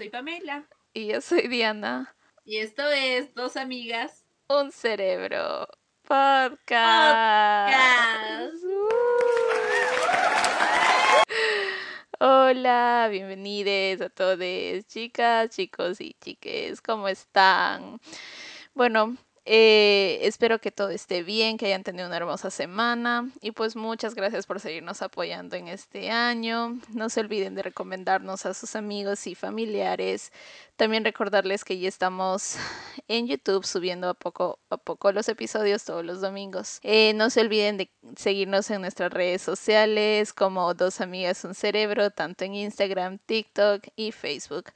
soy Pamela. Y yo soy Diana. Y esto es Dos Amigas. Un Cerebro. Podcast. Hola, bienvenidos a todos, chicas, chicos y chiques. ¿Cómo están? Bueno, eh, espero que todo esté bien, que hayan tenido una hermosa semana y pues muchas gracias por seguirnos apoyando en este año. No se olviden de recomendarnos a sus amigos y familiares. También recordarles que ya estamos en YouTube subiendo a poco a poco los episodios todos los domingos. Eh, no se olviden de seguirnos en nuestras redes sociales como Dos Amigas Un Cerebro, tanto en Instagram, TikTok y Facebook.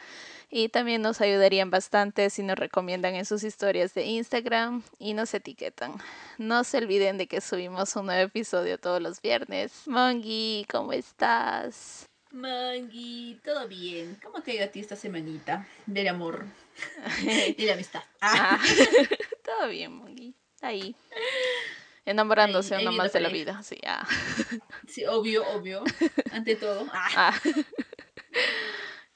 Y también nos ayudarían bastante si nos recomiendan en sus historias de Instagram y nos etiquetan. No se olviden de que subimos un nuevo episodio todos los viernes. Mongi, ¿cómo estás? Mongi, todo bien. ¿Cómo te ha ido a ti esta semanita del amor y la amistad? Ah. todo bien, Mongi. Ahí. Enamorándose uno más de la vida, sí, ah. Sí, obvio, obvio. Ante todo. Ah.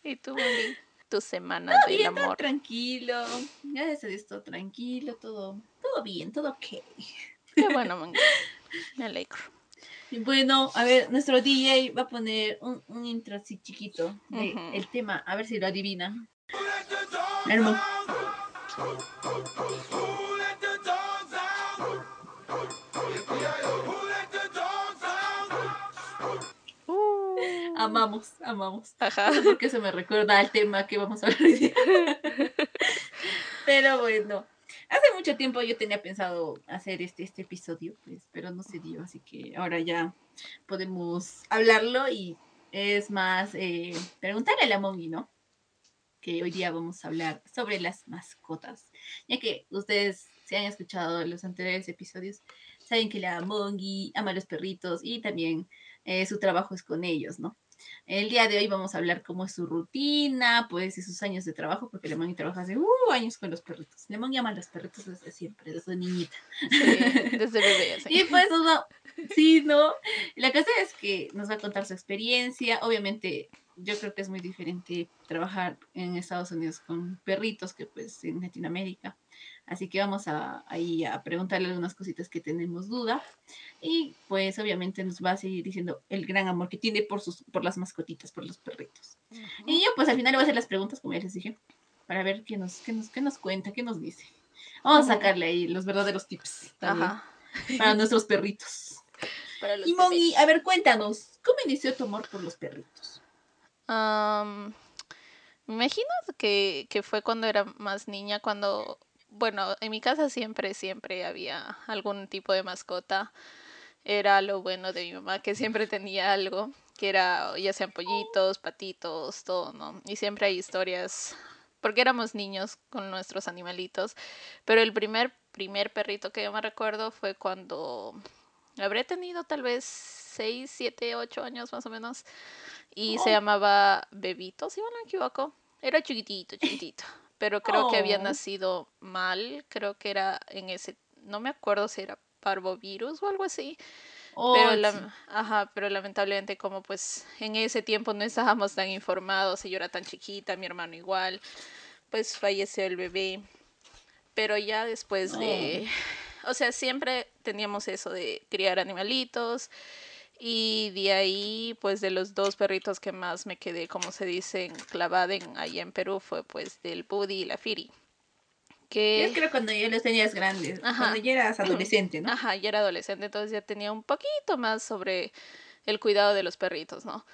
¿Y tú, Mongi? Tu semana de amor. tranquilo. Gracias a Dios, todo tranquilo, todo, todo bien, todo ok. Qué bueno, me alegro. bueno, a ver, nuestro DJ va a poner un, un intro así chiquito de el tema, a ver si lo adivina. Hermoso. Amamos, amamos. Ajá. porque se me recuerda al tema que vamos a hablar hoy Pero bueno, hace mucho tiempo yo tenía pensado hacer este, este episodio, pues, pero no se dio, así que ahora ya podemos hablarlo y es más eh, preguntarle a la Mongi, ¿no? Que hoy día vamos a hablar sobre las mascotas, ya que ustedes se han escuchado los anteriores episodios, saben que la Mongi ama a los perritos y también eh, su trabajo es con ellos, ¿no? El día de hoy vamos a hablar cómo es su rutina, pues, y sus años de trabajo, porque Lemon trabaja hace uh, años con los perritos. Lemon llama a los perritos desde siempre, desde niñita. desde bebé. Sí. Y pues, no, sí, ¿no? La cosa es que nos va a contar su experiencia. Obviamente, yo creo que es muy diferente trabajar en Estados Unidos con perritos que pues en Latinoamérica. Así que vamos a, ahí a preguntarle algunas cositas que tenemos duda. Y pues obviamente nos va a seguir diciendo el gran amor que tiene por, sus, por las mascotitas, por los perritos. Y yo pues al final le voy a hacer las preguntas, como ya les dije, para ver qué nos, qué nos, qué nos cuenta, qué nos dice. Vamos a sacarle ahí los verdaderos tips para nuestros perritos. y Mongi, a ver, cuéntanos, ¿cómo inició tu amor por los perritos? me imagino que, que fue cuando era más niña, cuando bueno, en mi casa siempre, siempre había algún tipo de mascota. Era lo bueno de mi mamá, que siempre tenía algo, que era ya sean pollitos, patitos, todo, ¿no? Y siempre hay historias, porque éramos niños con nuestros animalitos. Pero el primer, primer perrito que yo me recuerdo fue cuando habré tenido tal vez 6, 7, 8 años más o menos. Y se oh. llamaba Bebito, si no me equivoco. Era chiquitito, chiquitito pero creo que había oh. nacido mal, creo que era en ese, no me acuerdo si era parvovirus o algo así. pero, oh, ajá, pero lamentablemente como pues en ese tiempo no estábamos tan informados y yo era tan chiquita, mi hermano igual, pues falleció el bebé. Pero ya después de, oh. o sea, siempre teníamos eso de criar animalitos y de ahí, pues de los dos perritos que más me quedé, como se dice, clavada en, allá en Perú, fue pues del Buddy y la Firi. Que... Yo creo cuando ya los tenías grandes, cuando ya eras adolescente, ¿no? Ajá, ya era adolescente, entonces ya tenía un poquito más sobre el cuidado de los perritos, ¿no?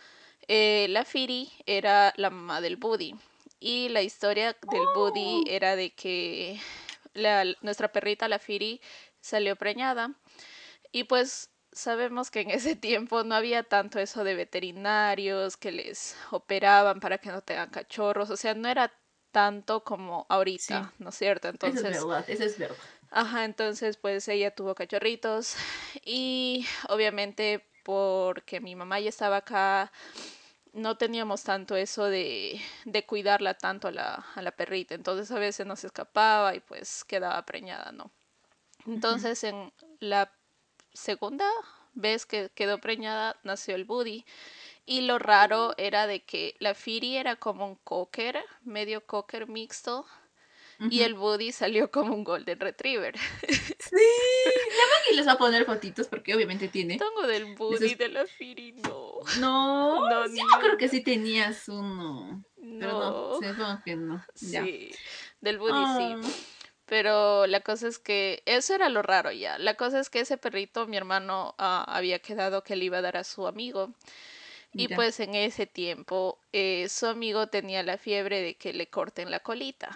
Eh, la Firi era la mamá del Buddy y la historia del Buddy oh. era de que la, nuestra perrita, la Firi, salió preñada y pues sabemos que en ese tiempo no había tanto eso de veterinarios que les operaban para que no tengan cachorros, o sea, no era tanto como ahorita, ¿no es cierto? Entonces, eso es verdad, eso es verdad. Ajá, entonces pues ella tuvo cachorritos y obviamente porque mi mamá ya estaba acá, no teníamos tanto eso de, de cuidarla tanto a la, a la perrita, entonces a veces nos escapaba y pues quedaba preñada, ¿no? Entonces en la segunda vez que quedó preñada nació el Buddy Y lo raro era de que la Firi era como un cocker, medio cocker mixto, y el Buddy salió como un Golden Retriever. Sí, la Maggie les va a poner fotitos porque obviamente tiene. Tengo del Buddy de la Firi, no. No, no, sí, yo creo que sí tenías uno. No. Pero no, que no. Sí, del Buddy sí. Pero la cosa es que eso era lo raro ya. La cosa es que ese perrito, mi hermano ah, había quedado que le iba a dar a su amigo. Y pues en ese tiempo eh, su amigo tenía la fiebre de que le corten la colita.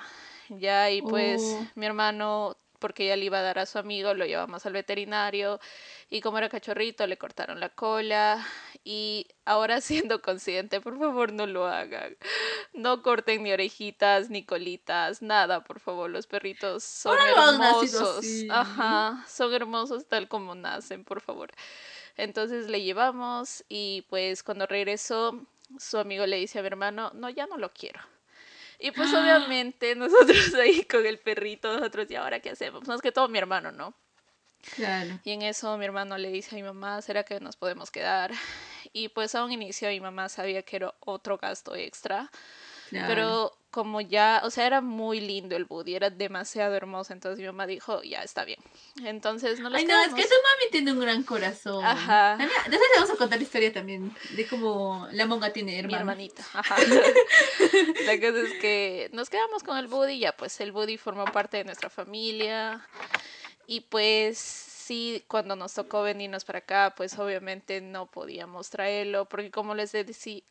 Ya, y pues oh. mi hermano, porque ya le iba a dar a su amigo, lo llevamos al veterinario. Y como era cachorrito, le cortaron la cola. Y ahora siendo consciente, por favor no lo hagan. No corten ni orejitas, ni colitas, nada, por favor. Los perritos son hermosos. Ajá, son hermosos tal como nacen, por favor. Entonces le llevamos y pues cuando regresó, su amigo le dice a mi hermano, no, ya no lo quiero. Y pues obviamente nosotros ahí con el perrito, nosotros, ¿y ahora qué hacemos? Más que todo mi hermano, ¿no? Claro. Y en eso mi hermano le dice a mi mamá, ¿será que nos podemos quedar? Y pues a un inicio mi mamá sabía que era otro gasto extra. Pero como ya, o sea, era muy lindo el Buddy, era demasiado hermoso, entonces mi mamá dijo, ya está bien. Entonces no lo Ay, no, es que tu mami tiene un gran corazón. Ajá. Después te vamos a contar la historia también de cómo la monga tiene hermana. Mi hermanita. Ajá. la cosa es que nos quedamos con el Buddy, ya pues el Buddy formó parte de nuestra familia y pues sí, cuando nos tocó venirnos para acá, pues obviamente no podíamos traerlo, porque como les,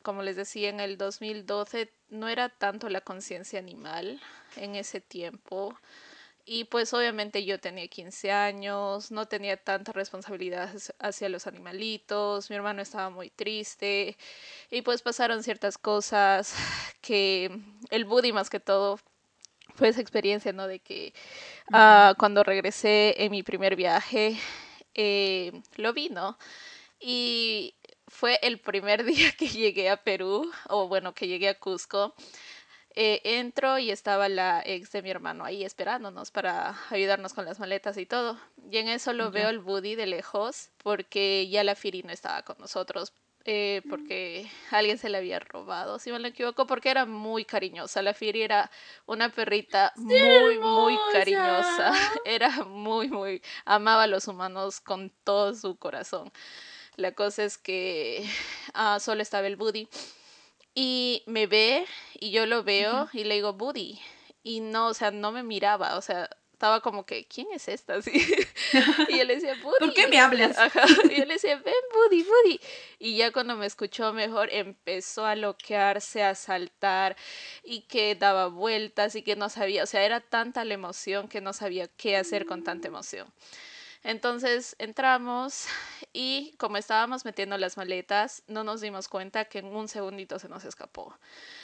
como les decía, en el 2012 no era tanto la conciencia animal en ese tiempo. Y pues obviamente yo tenía 15 años, no tenía tanta responsabilidad hacia los animalitos, mi hermano estaba muy triste y pues pasaron ciertas cosas que el Buddy más que todo fue esa experiencia, ¿no? De que uh, cuando regresé en mi primer viaje, eh, lo vi, ¿no? Y fue el primer día que llegué a Perú, o bueno, que llegué a Cusco. Eh, entro y estaba la ex de mi hermano ahí esperándonos para ayudarnos con las maletas y todo. Y en eso lo veo el Buddy de lejos porque ya la Firi no estaba con nosotros eh, porque alguien se la había robado, si me equivoco, porque era muy cariñosa. La Firi era una perrita muy, muy cariñosa. Era muy, muy... Amaba a los humanos con todo su corazón. La cosa es que ah, solo estaba el Buddy. Y me ve y yo lo veo y le digo, Buddy. Y no, o sea, no me miraba, o sea, estaba como que, ¿quién es esta? Así. Y él decía, Buddy. ¿Por qué me hablas? Y él decía, ven, Buddy, Buddy. Y ya cuando me escuchó mejor, empezó a loquearse, a saltar y que daba vueltas y que no sabía, o sea, era tanta la emoción que no sabía qué hacer con tanta emoción. Entonces entramos y como estábamos metiendo las maletas, no nos dimos cuenta que en un segundito se nos escapó.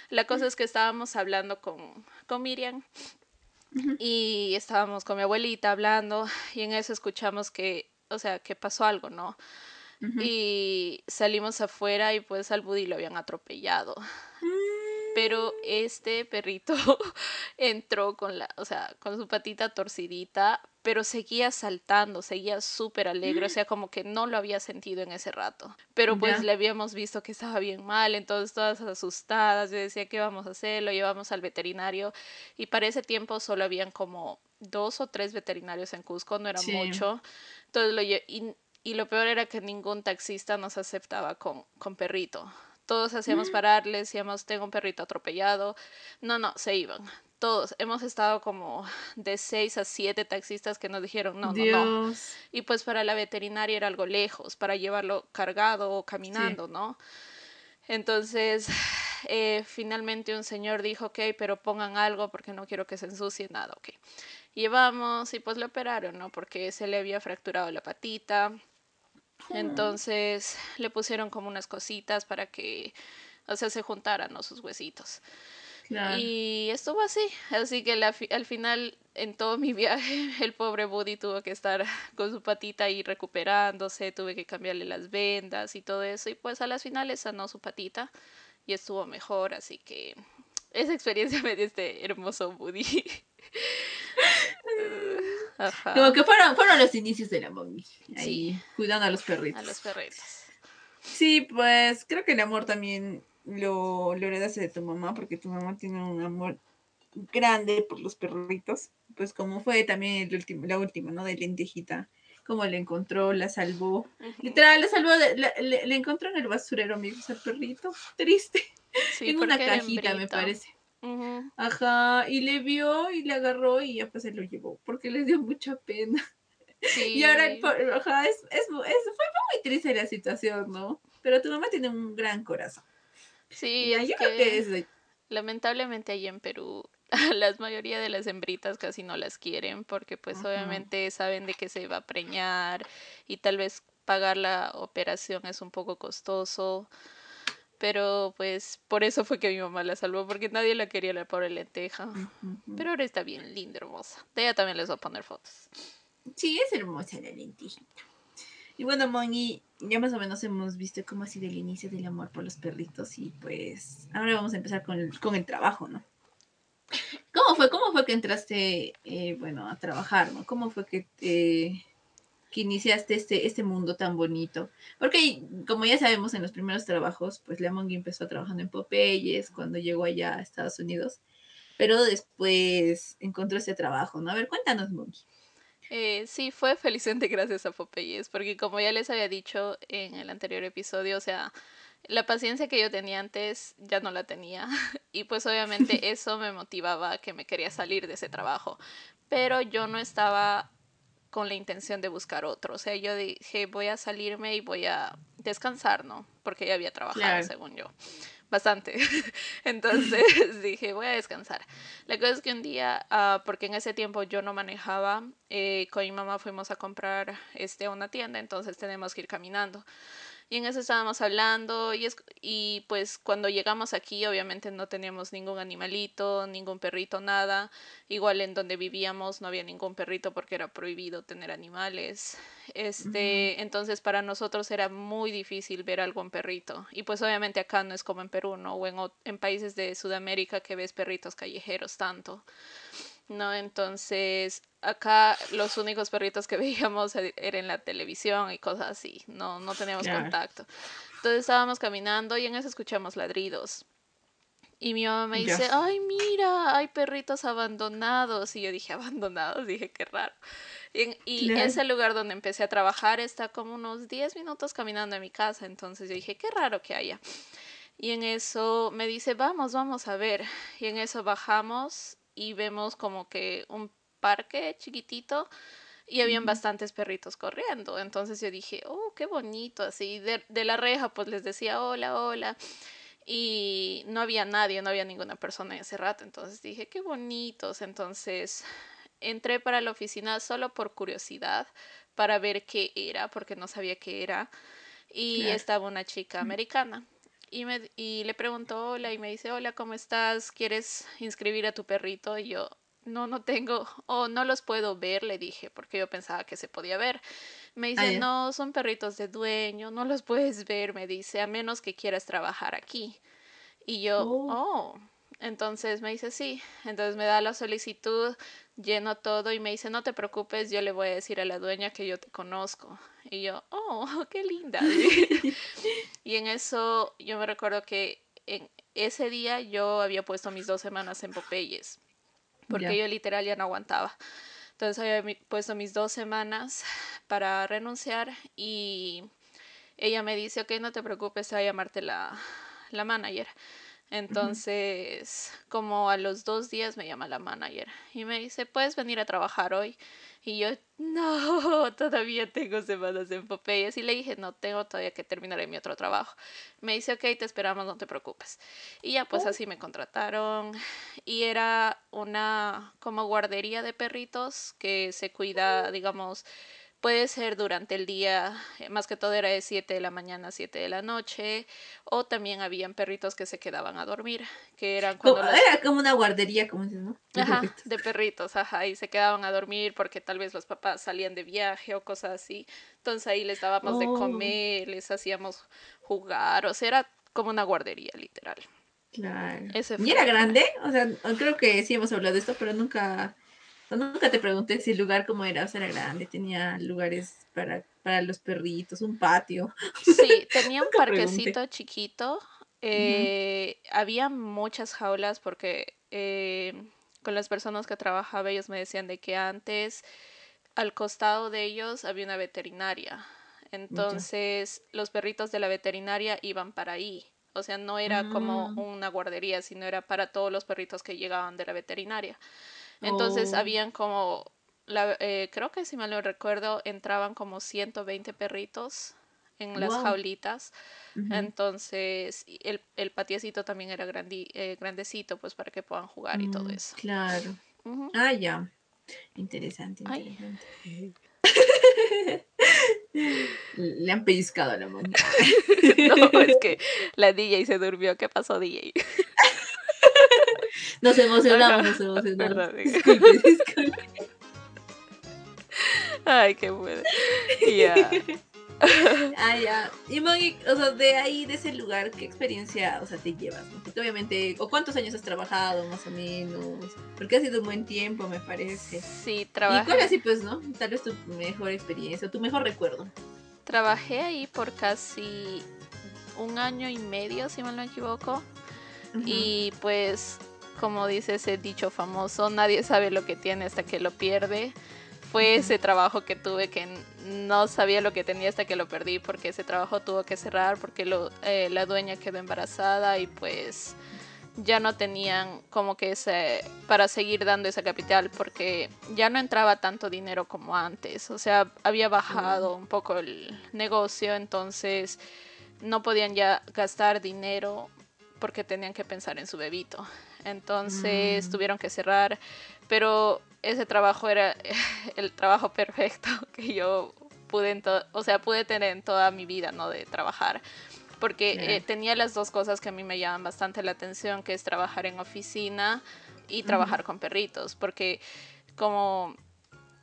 La cosa es que estábamos hablando con, con Miriam y estábamos con mi abuelita hablando y en eso escuchamos que, o sea, que pasó algo, ¿no? Y salimos afuera y pues al Buddy lo habían atropellado. Pero este perrito entró con la, o sea, con su patita torcidita, pero seguía saltando, seguía súper alegre, o sea, como que no lo había sentido en ese rato. Pero pues le habíamos visto que estaba bien mal, entonces todas asustadas, yo decía, ¿qué vamos a hacer? Lo llevamos al veterinario y para ese tiempo solo habían como dos o tres veterinarios en Cusco, no era mucho. Entonces lo y, y lo peor era que ningún taxista nos aceptaba con, con perrito. Todos hacíamos mm. pararles, decíamos, tengo un perrito atropellado. No, no, se iban todos. Hemos estado como de seis a siete taxistas que nos dijeron no, no, no. Y pues para la veterinaria era algo lejos, para llevarlo cargado o caminando, ¿no? Entonces, eh, finalmente un señor dijo, ok, pero pongan algo porque no quiero que se ensucie nada, ok. Llevamos y pues lo operaron, ¿no? Porque se le había fracturado la patita. Entonces le pusieron como unas cositas para que, o sea, se juntaran ¿no? sus huesitos. Y estuvo así, así que al final en todo mi viaje el pobre Buddy tuvo que estar con su patita ahí recuperándose, tuve que cambiarle las vendas y todo eso y pues a las finales sanó su patita y estuvo mejor, así que esa experiencia me dio este hermoso Buddy. Como que fueron, fueron los inicios de la mommy, ahí cuidando a los perritos. A los perritos. Sí, pues creo que el amor también lo, lo heredaste de tu mamá, porque tu mamá tiene un amor grande por los perritos. Pues como fue también el último, la última, ¿no? De lentejita. Como le encontró, la salvó. Literal, la salvó, le, encontró en el basurero, amigos, al perrito. Triste. en una cajita, me parece. Ajá, y le vio y le agarró y ya pues se lo llevó, porque le dio mucha pena. Y ahora, ajá, es, es, fue muy triste la situación, ¿no? Pero tu mamá tiene un gran corazón. Sí, es que, lamentablemente ahí en Perú la mayoría de las hembritas casi no las quieren porque pues obviamente saben de que se va a preñar y tal vez pagar la operación es un poco costoso. Pero pues por eso fue que mi mamá la salvó, porque nadie la quería la pobre lenteja. Pero ahora está bien linda, hermosa. De ella también les voy a poner fotos. Sí, es hermosa la lentejita. Y bueno, Moni, ya más o menos hemos visto cómo ha sido el inicio del amor por los perritos y pues ahora vamos a empezar con el, con el trabajo, ¿no? ¿Cómo fue? ¿Cómo fue que entraste, eh, bueno, a trabajar, ¿no? ¿Cómo fue que, que iniciaste este, este mundo tan bonito? Porque como ya sabemos en los primeros trabajos, pues Mongi empezó trabajando en Popeyes cuando llegó allá a Estados Unidos, pero después encontró este trabajo, ¿no? A ver, cuéntanos, Mongi. Eh, sí, fue felizmente gracias a Popeyes, porque como ya les había dicho en el anterior episodio, o sea, la paciencia que yo tenía antes ya no la tenía y pues obviamente eso me motivaba que me quería salir de ese trabajo, pero yo no estaba con la intención de buscar otro, o sea, yo dije voy a salirme y voy a descansar, ¿no? Porque ya había trabajado, según yo bastante. Entonces dije, voy a descansar. La cosa es que un día, uh, porque en ese tiempo yo no manejaba, eh, con mi mamá fuimos a comprar este, una tienda, entonces tenemos que ir caminando. Y en eso estábamos hablando y, es, y pues cuando llegamos aquí obviamente no teníamos ningún animalito, ningún perrito, nada. Igual en donde vivíamos no había ningún perrito porque era prohibido tener animales. Este, entonces para nosotros era muy difícil ver algún perrito. Y pues obviamente acá no es como en Perú, ¿no? O en, en países de Sudamérica que ves perritos callejeros tanto. ¿no? Entonces, acá los únicos perritos que veíamos e-, eran en la televisión y cosas así, no, no teníamos contacto. Entonces estábamos caminando y en eso escuchamos ladridos. Y mi mamá me dice, ay, mira, hay perritos abandonados. Y yo dije, abandonados, dije, qué raro. Y, y ese lugar donde empecé a trabajar está como unos 10 minutos caminando a mi casa. Entonces yo dije, qué raro que haya. Y en eso me dice, vamos, vamos a ver. Y en eso bajamos y vemos como que un parque chiquitito y habían bastantes perritos corriendo. Entonces yo dije, oh, qué bonito, así de, de, la reja pues les decía hola, hola. Y no había nadie, no había ninguna persona en ese rato. Entonces dije, qué bonitos. Entonces entré para la oficina solo por curiosidad, para ver qué era, porque no sabía qué era. Y estaba una chica americana y, me, y le preguntó hola y me dice, hola, ¿cómo estás? ¿Quieres inscribir a tu perrito? Y yo, no, no tengo, o no los puedo ver, le dije, porque yo pensaba que se podía ver. Me dice, no, son perritos de dueño, no los puedes ver, me dice, a menos que quieras trabajar aquí. Y yo, oh. oh. Entonces me dice, sí. Entonces me da la solicitud, lleno todo y me dice, no te preocupes, yo le voy a decir a la dueña que yo te conozco. Y yo, oh, qué linda. y en eso yo me recuerdo que en ese día yo había puesto mis dos semanas en Popeyes, porque yo literal ya no aguantaba. Entonces había puesto mis dos semanas para renunciar y ella me dice, ok, no te preocupes, va a llamarte la, la manager. Entonces, como a los dos días me llama la manager y me dice, ¿puedes venir a trabajar hoy? Y yo, no, todavía tengo semanas en Popeyes. Y le dije, no, tengo todavía que terminar en mi otro trabajo. Me dice, ok, te esperamos, no te preocupes. Y ya, pues oh. así me contrataron. Y era una como guardería de perritos que se cuida, digamos, Puede ser durante el día, eh, más que todo era de 7 de la mañana a 7 de la noche, o también habían perritos que se quedaban a dormir, que eran cuando Era como una guardería, como dices, ¿no? De ajá, perritos. de perritos, ajá, y se quedaban a dormir porque tal vez los papás salían de viaje o cosas así. Entonces ahí les dábamos de oh. comer, les hacíamos jugar, o sea, era como una guardería, literal. Claro. ¿Y era grande? O sea, creo que sí hemos hablado de esto, pero nunca Nunca te pregunté si el lugar cómo era, o sea, era grande, tenía lugares para, para los perritos, un patio. Sí, tenía un parquecito chiquito. Eh, había muchas jaulas porque eh, con las personas que trabajaba ellos me decían de que antes al costado de ellos había una veterinaria. Entonces los perritos de la veterinaria iban para ahí. O sea, no era como mm. una guardería, sino era para todos los perritos que llegaban de la veterinaria. Entonces oh. habían como, la, eh, creo que si mal lo recuerdo, entraban como 120 perritos en las jaulitas. Entonces, el, el patiecito también era grandi, eh, grandecito, pues para que puedan jugar y todo mm, eso. Claro. Ah, ya. Interesante, interesante. Le han pellizcado a la mano. no, es que la DJ se durmió. ¿Qué pasó, DJ? Nos emocionamos, nos emocionamos. Disculpe, disculpe. Ay, qué bueno. Ya. ah, ya. Y Moni, o sea, de ahí, de ese lugar, ¿qué experiencia, o sea, te llevas? Porque obviamente, ¿o cuántos años has trabajado, más o menos? Porque ha sido un buen tiempo, me parece. Sí, trabajé. ¿Y cuál así, pues, no? Tal vez tu mejor experiencia, tu mejor recuerdo. Trabajé ahí por casi un año y medio, si mal no me equivoco. Y pues, como dice ese dicho famoso, nadie sabe lo que tiene hasta que lo pierde fue ese trabajo que tuve que no sabía lo que tenía hasta que lo perdí porque ese trabajo tuvo que cerrar porque lo, eh, la dueña quedó embarazada y pues ya no tenían como que ese para seguir dando esa capital porque ya no entraba tanto dinero como antes. O sea había bajado un poco el negocio entonces no podían ya gastar dinero porque tenían que pensar en su bebito entonces mm. tuvieron que cerrar pero ese trabajo era el trabajo perfecto que yo pude, o sea, pude tener en toda mi vida, ¿no? De trabajar. Porque eh, tenía las dos cosas que a mí me llaman bastante la atención, que es trabajar en oficina y trabajar con perritos. Porque como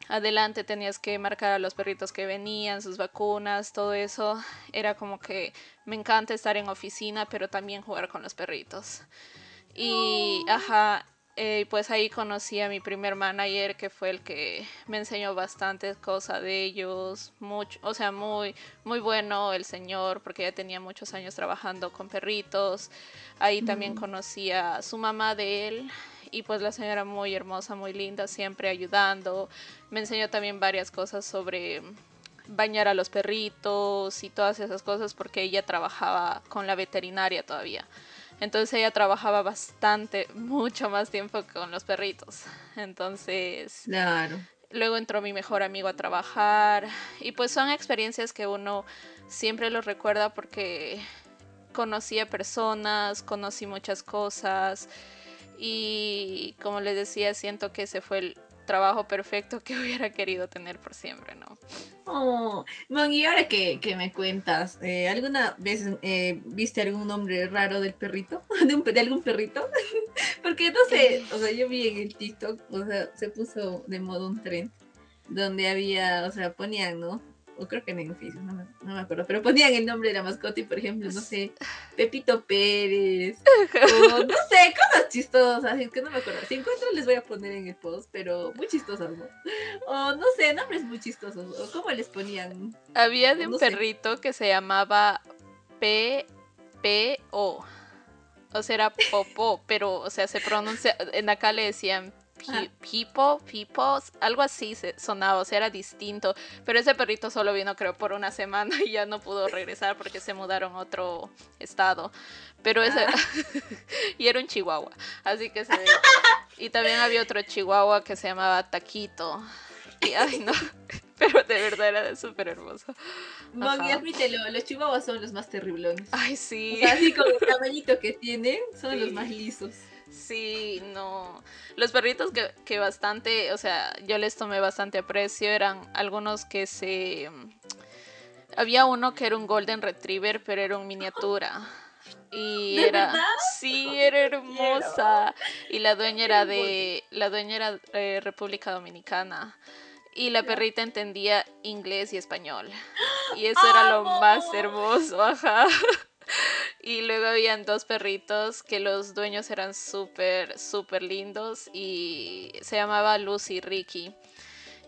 adelante tenías que marcar a los perritos que venían, sus vacunas, todo eso, era como que me encanta estar en oficina, pero también jugar con los perritos. Y, ajá, eh, pues ahí conocí a mi primer manager que fue el que me enseñó bastantes cosas de ellos, mucho, o sea, muy, muy bueno el señor porque ya tenía muchos años trabajando con perritos. Ahí también conocí a su mamá de él y pues la señora muy hermosa, muy linda, siempre ayudando. Me enseñó también varias cosas sobre bañar a los perritos y todas esas cosas porque ella trabajaba con la veterinaria todavía. Entonces ella trabajaba bastante, mucho más tiempo con los perritos. Entonces, claro. Luego entró mi mejor amigo a trabajar y pues son experiencias que uno siempre los recuerda porque conocí a personas, conocí muchas cosas y como les decía, siento que ese fue el trabajo perfecto que hubiera querido tener por siempre, ¿no? Oh, y ahora que, me cuentas, eh, ¿alguna vez eh, viste algún nombre raro del perrito? ¿De, ¿De, algún perrito? Porque no sé, o sea, yo vi en el TikTok, o sea, se puso de modo un tren donde había, o sea, ponían, ¿no? O creo que en edificios, no me, no me acuerdo, pero ponían el nombre de la mascota y, por ejemplo, no sé, Pepito Pérez, o no sé, cosas chistosas, así que no me acuerdo. Si encuentro les voy a poner en el post, pero muy chistosas, ¿no? O no sé, nombres muy chistosos, o cómo les ponían. Había de un perrito que se llamaba P-P-O. O sea, era Popo, pero, o sea, se pronuncia, en acá le decían People, people, algo así se sonaba, o sea, era distinto. Pero ese perrito solo vino, creo, por una semana y ya no pudo regresar porque se mudaron a otro estado. Pero ese. Ah. y era un chihuahua. Así que se. y también había otro chihuahua que se llamaba Taquito. Y ay, no. Pero de verdad era súper hermoso. Moggy, admítelo, los chihuahuas son los más terriblones. Ay, sí. O sea, así como el tamañito que tienen, son los más lisos. Sí, no. Los perritos que, que, bastante, o sea, yo les tomé bastante aprecio eran algunos que se... Había uno que era un Golden Retriever, pero era un miniatura. Y era... Sí, era hermosa. Y la dueña era de... La dueña era de República Dominicana. Y la perrita entendía inglés y español. Y eso era lo más hermoso, ajá. Y luego habían dos perritos que los dueños eran súper, súper lindos y se llamaba Lucy y Ricky.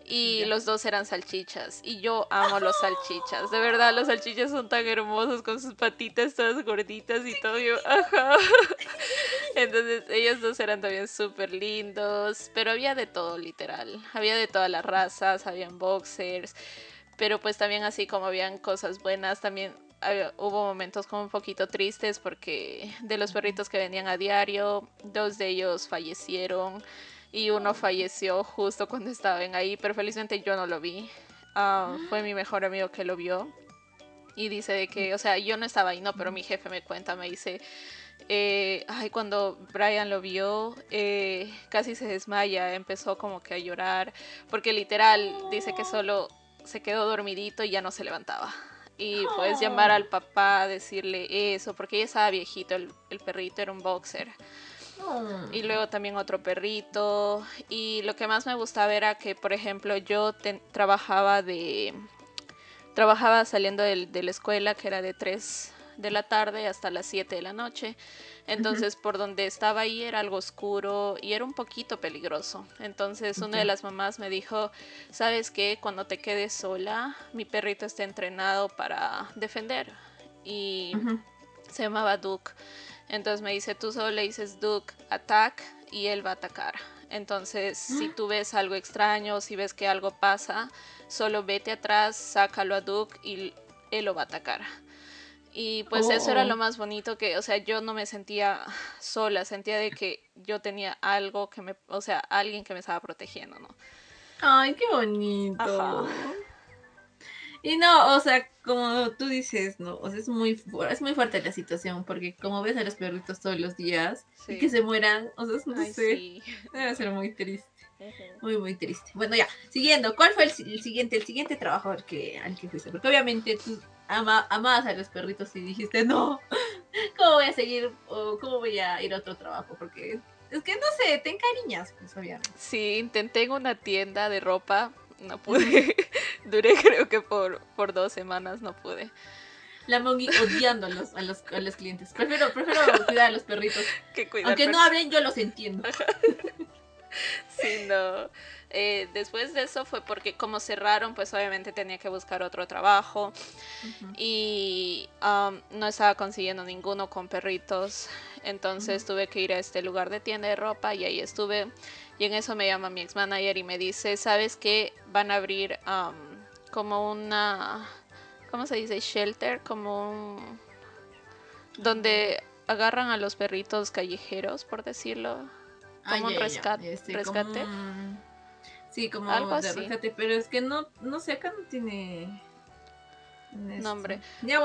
Y los dos eran salchichas. Y yo amo los salchichas. De verdad, los salchichas son tan hermosos con sus patitas todas gorditas y todo. Yo, ajá. Entonces, ellos dos eran también súper lindos. Pero había de todo, literal. Había de todas las razas, habían boxers. Pero pues también así como habían cosas buenas, también hubo momentos como un poquito tristes porque de los perritos que venían a diario, dos de ellos fallecieron y uno falleció justo cuando estaban ahí, pero felizmente yo no lo vi. Ah, fue mi mejor amigo que lo vio y dice de que, o sea, yo no estaba ahí, no, pero mi jefe me cuenta, me dice, eh, ay, cuando Brian lo vio, eh, casi se desmaya, empezó como que a llorar, porque literal dice que solo se quedó dormidito y ya no se levantaba y puedes llamar al papá, decirle eso, porque ella estaba viejito, el, perrito era un boxer. Y luego también otro perrito. Y lo que más me gustaba era que, por ejemplo, yo trabajaba de... Trabajaba saliendo de, de la escuela, que era de 3 de la tarde hasta las 7 de la noche. Entonces, por donde estaba ahí era algo oscuro y era un poquito peligroso. Entonces, una de las mamás me dijo, ¿sabes qué? Cuando te quedes sola, mi perrito está entrenado para defender. Y se llamaba Duke. Entonces me dice, tú solo le dices Duke, attack, y él va a atacar. Entonces, si tú ves algo extraño, si ves que algo pasa, solo vete atrás, sácalo a Duke y él lo va a atacar. Y pues eso era lo oh. más bonito que, o sea, yo no me sentía sola, sentía de que yo tenía algo que me, o sea, alguien que me estaba protegiendo, ¿no? Ay, qué bonito. Y no, o sea, como tú dices, no, o sea, es muy, es muy fuerte la situación, porque como ves a los perritos todos los días y que se mueran, o sea, no sé, debe ser muy triste. Muy, muy triste. Bueno, ya, siguiendo, ¿cuál fue el, siguiente, el siguiente trabajo al que, al que fuiste? Porque obviamente tú ama, amabas a los perritos y dijiste, no, ¿cómo voy a seguir o cómo voy a ir a otro trabajo? Porque es que no sé, te encariñas, pues obviamente. Sí, intenté en una tienda de ropa, no pude. Duré creo que por, por dos semanas, no pude. La Mongi odiando a los, a los, a los clientes. Prefiero, prefiero cuidar a los perritos. Que Aunque no hablen, yo los entiendo. sí, no. Eh, después de eso fue porque como cerraron, pues obviamente tenía que buscar otro trabajo y um, no estaba consiguiendo ninguno con perritos. Entonces tuve que ir a este lugar de tienda de ropa y ahí estuve. Y en eso me llama mi ex manager y me dice, ¿sabes qué? Van a abrir um, como una, ¿cómo se dice? Shelter, como un... donde agarran a los perritos callejeros, por decirlo. Como un rescate. Este, rescate. Sí, como Algo de rescate, pero es que no, no sé, acá no tiene nombre.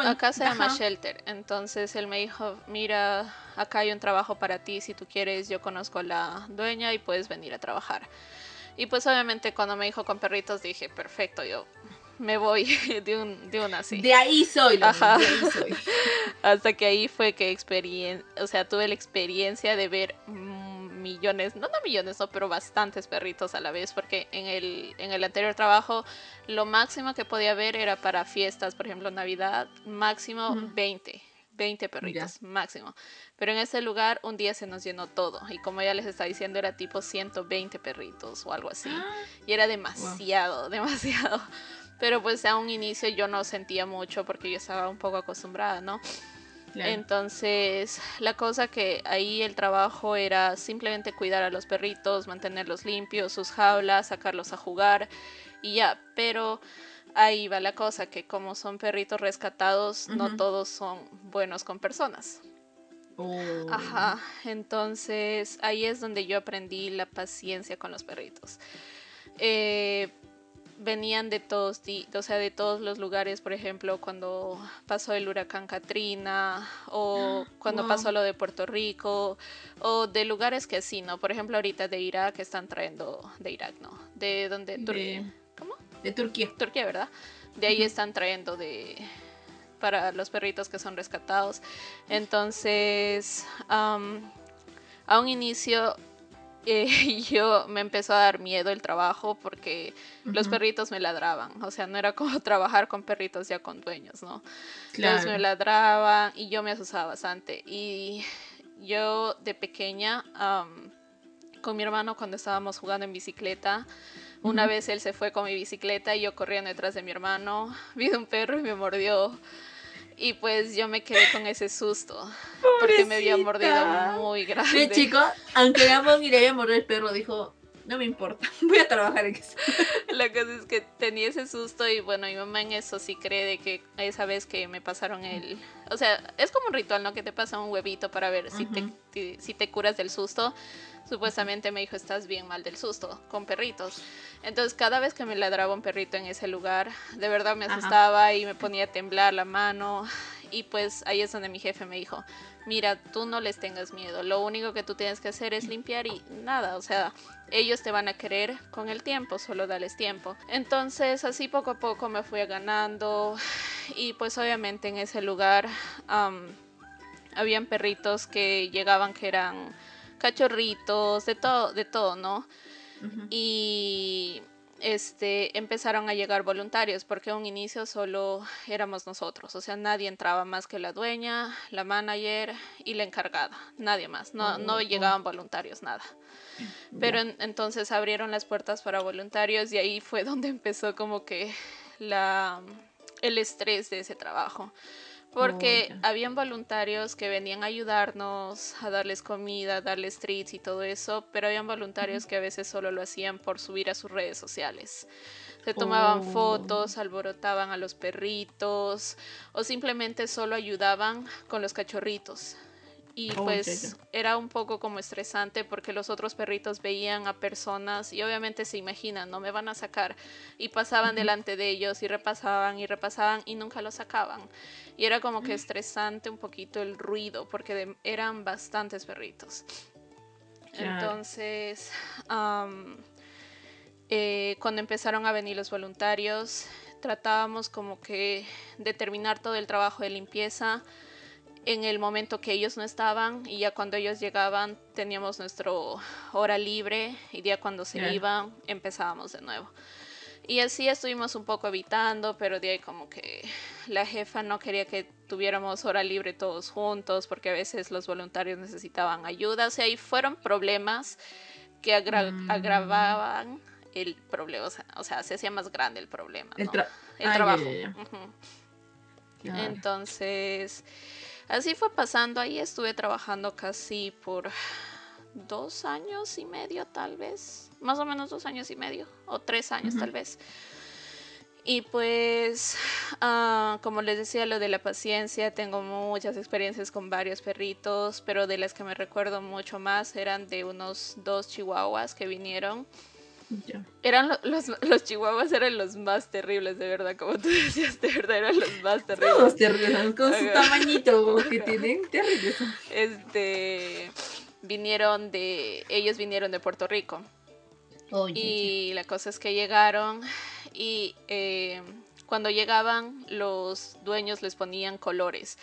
acá se llama Shelter. Entonces él me dijo, mira, acá hay un trabajo para ti, si tú quieres, yo conozco a la dueña y puedes venir a trabajar. Y pues obviamente cuando me dijo con perritos dije, perfecto, yo me voy de, un, de una así. De ahí soy, Ajá. De ahí soy. Hasta que ahí fue que experien o sea, tuve la experiencia de ver millones, no, no millones, no, pero bastantes perritos a la vez, porque en el, en el anterior trabajo lo máximo que podía ver era para fiestas, por ejemplo, Navidad, máximo 20. 20 perritos, máximo. Pero en ese lugar un día se nos llenó todo. Y como ya les está diciendo, era tipo 120 perritos o algo así. Y era demasiado, demasiado. Pero pues a un inicio yo no sentía mucho porque yo estaba un poco acostumbrada, ¿no? Entonces, la cosa que ahí el trabajo era simplemente cuidar a los perritos, mantenerlos limpios, sus jaulas, sacarlos a jugar y ya. Pero ahí va la cosa, que como son perritos rescatados, no todos son buenos con personas. Oh. Ajá, entonces ahí es donde yo aprendí la paciencia con los perritos. Eh, venían de todos, o sea, de todos los lugares, por ejemplo, cuando pasó el huracán Katrina o cuando pasó lo de Puerto Rico o de lugares que sí, ¿no? Por ejemplo, ahorita de Irak están trayendo, de Irak, ¿no? De donde, de, ¿cómo? De Turquía. Turquía, ¿verdad? De ahí están trayendo de para los perritos que son rescatados. Entonces, a un inicio eh, yo me empezó a dar miedo el trabajo porque los Ujú. perritos me ladraban. O sea, no era como trabajar con perritos ya con dueños, ¿no? Entonces me Claro. ladraban y yo me asustaba bastante. Y yo de pequeña, am, con mi hermano cuando estábamos jugando en bicicleta, una Ujú. vez él se fue con mi bicicleta y yo corriendo detrás de mi hermano, vi un perro y me mordió. Y pues yo me quedé con ese susto, porque me había mordido Pobrecita. muy Sí, grande. chico, aunque Gamón y le había mordido el perro, dijo, no me importa, voy a trabajar en eso. La cosa es que tenía ese susto y bueno, mi mamá en eso sí cree de que esa vez que me pasaron el... O sea, es como un ritual, ¿no? Que te pasa un huevito para ver si, te, Ujú. ti- si te curas del susto. Supuestamente me dijo, estás bien mal del susto, con perritos. Entonces cada vez que me ladraba un perrito en ese lugar, de verdad me Ajá. asustaba y me ponía a temblar la mano. Y pues ahí es donde mi jefe me dijo, mira, tú no les tengas miedo, lo único que tú tienes que hacer es limpiar y nada, o sea, ellos te van a querer con el tiempo, solo dales tiempo. Entonces así poco a poco me fui ganando y pues obviamente en ese lugar habían perritos que llegaban que eran cachorritos, de todo, de todo, ¿no? Y este empezaron a llegar voluntarios porque a un inicio solo éramos nosotros, o sea, nadie entraba más que la dueña, la manager y la encargada, nadie más, no, no Oh. llegaban voluntarios, nada. Pero en- entonces abrieron las puertas para voluntarios y ahí fue donde empezó como que la el estrés de ese trabajo. Porque Oh, habían voluntarios que venían a ayudarnos, a darles comida, a darles treats y todo eso, pero habían voluntarios que a veces solo lo hacían por subir a sus redes sociales. Se tomaban Oh. fotos, alborotaban a los perritos o simplemente solo ayudaban con los cachorritos. Y Oh, pues era un poco como estresante porque los otros perritos veían a personas y obviamente se imaginan, no me van a sacar. Y pasaban delante de ellos y repasaban y repasaban y nunca lo sacaban. Y era como Mm. que estresante un poquito el ruido porque de- eran bastantes perritos. Entonces, eh, cuando empezaron a venir los voluntarios, tratábamos como que de terminar todo el trabajo de limpieza en el momento que ellos no estaban y ya cuando ellos llegaban teníamos nuestro hora libre y ya cuando se Claro. iban empezábamos de nuevo. Y así estuvimos un poco evitando, pero de ahí como que la jefa no quería que tuviéramos hora libre todos juntos porque a veces los voluntarios necesitaban ayuda. O sea, ahí fueron problemas que agra- Mm. agravaban el problema. O sea, o sea, se hacía más grande el problema. El ¿no? tra- el Ah, ya, trabajo. ya, ya. Ujú. Claro. Entonces, así fue pasando. Ahí estuve trabajando casi por dos años y medio, tal vez. Más o menos dos años y medio. O tres años, tal vez. Y pues, ah, como les decía, lo de la paciencia, tengo muchas experiencias con varios perritos, pero de las que me recuerdo mucho más eran de unos dos chihuahuas que vinieron. Ya. Eran lo- los, los chihuahuas eran los más terribles, de verdad, como tú decías, de verdad eran los más terribles. Todos terribles, con su Ajá. tamañito que tienen, terribles. este vinieron de ellos vinieron de Puerto Rico y la cosa es que llegaron y eh, cuando llegaban los dueños les ponían colores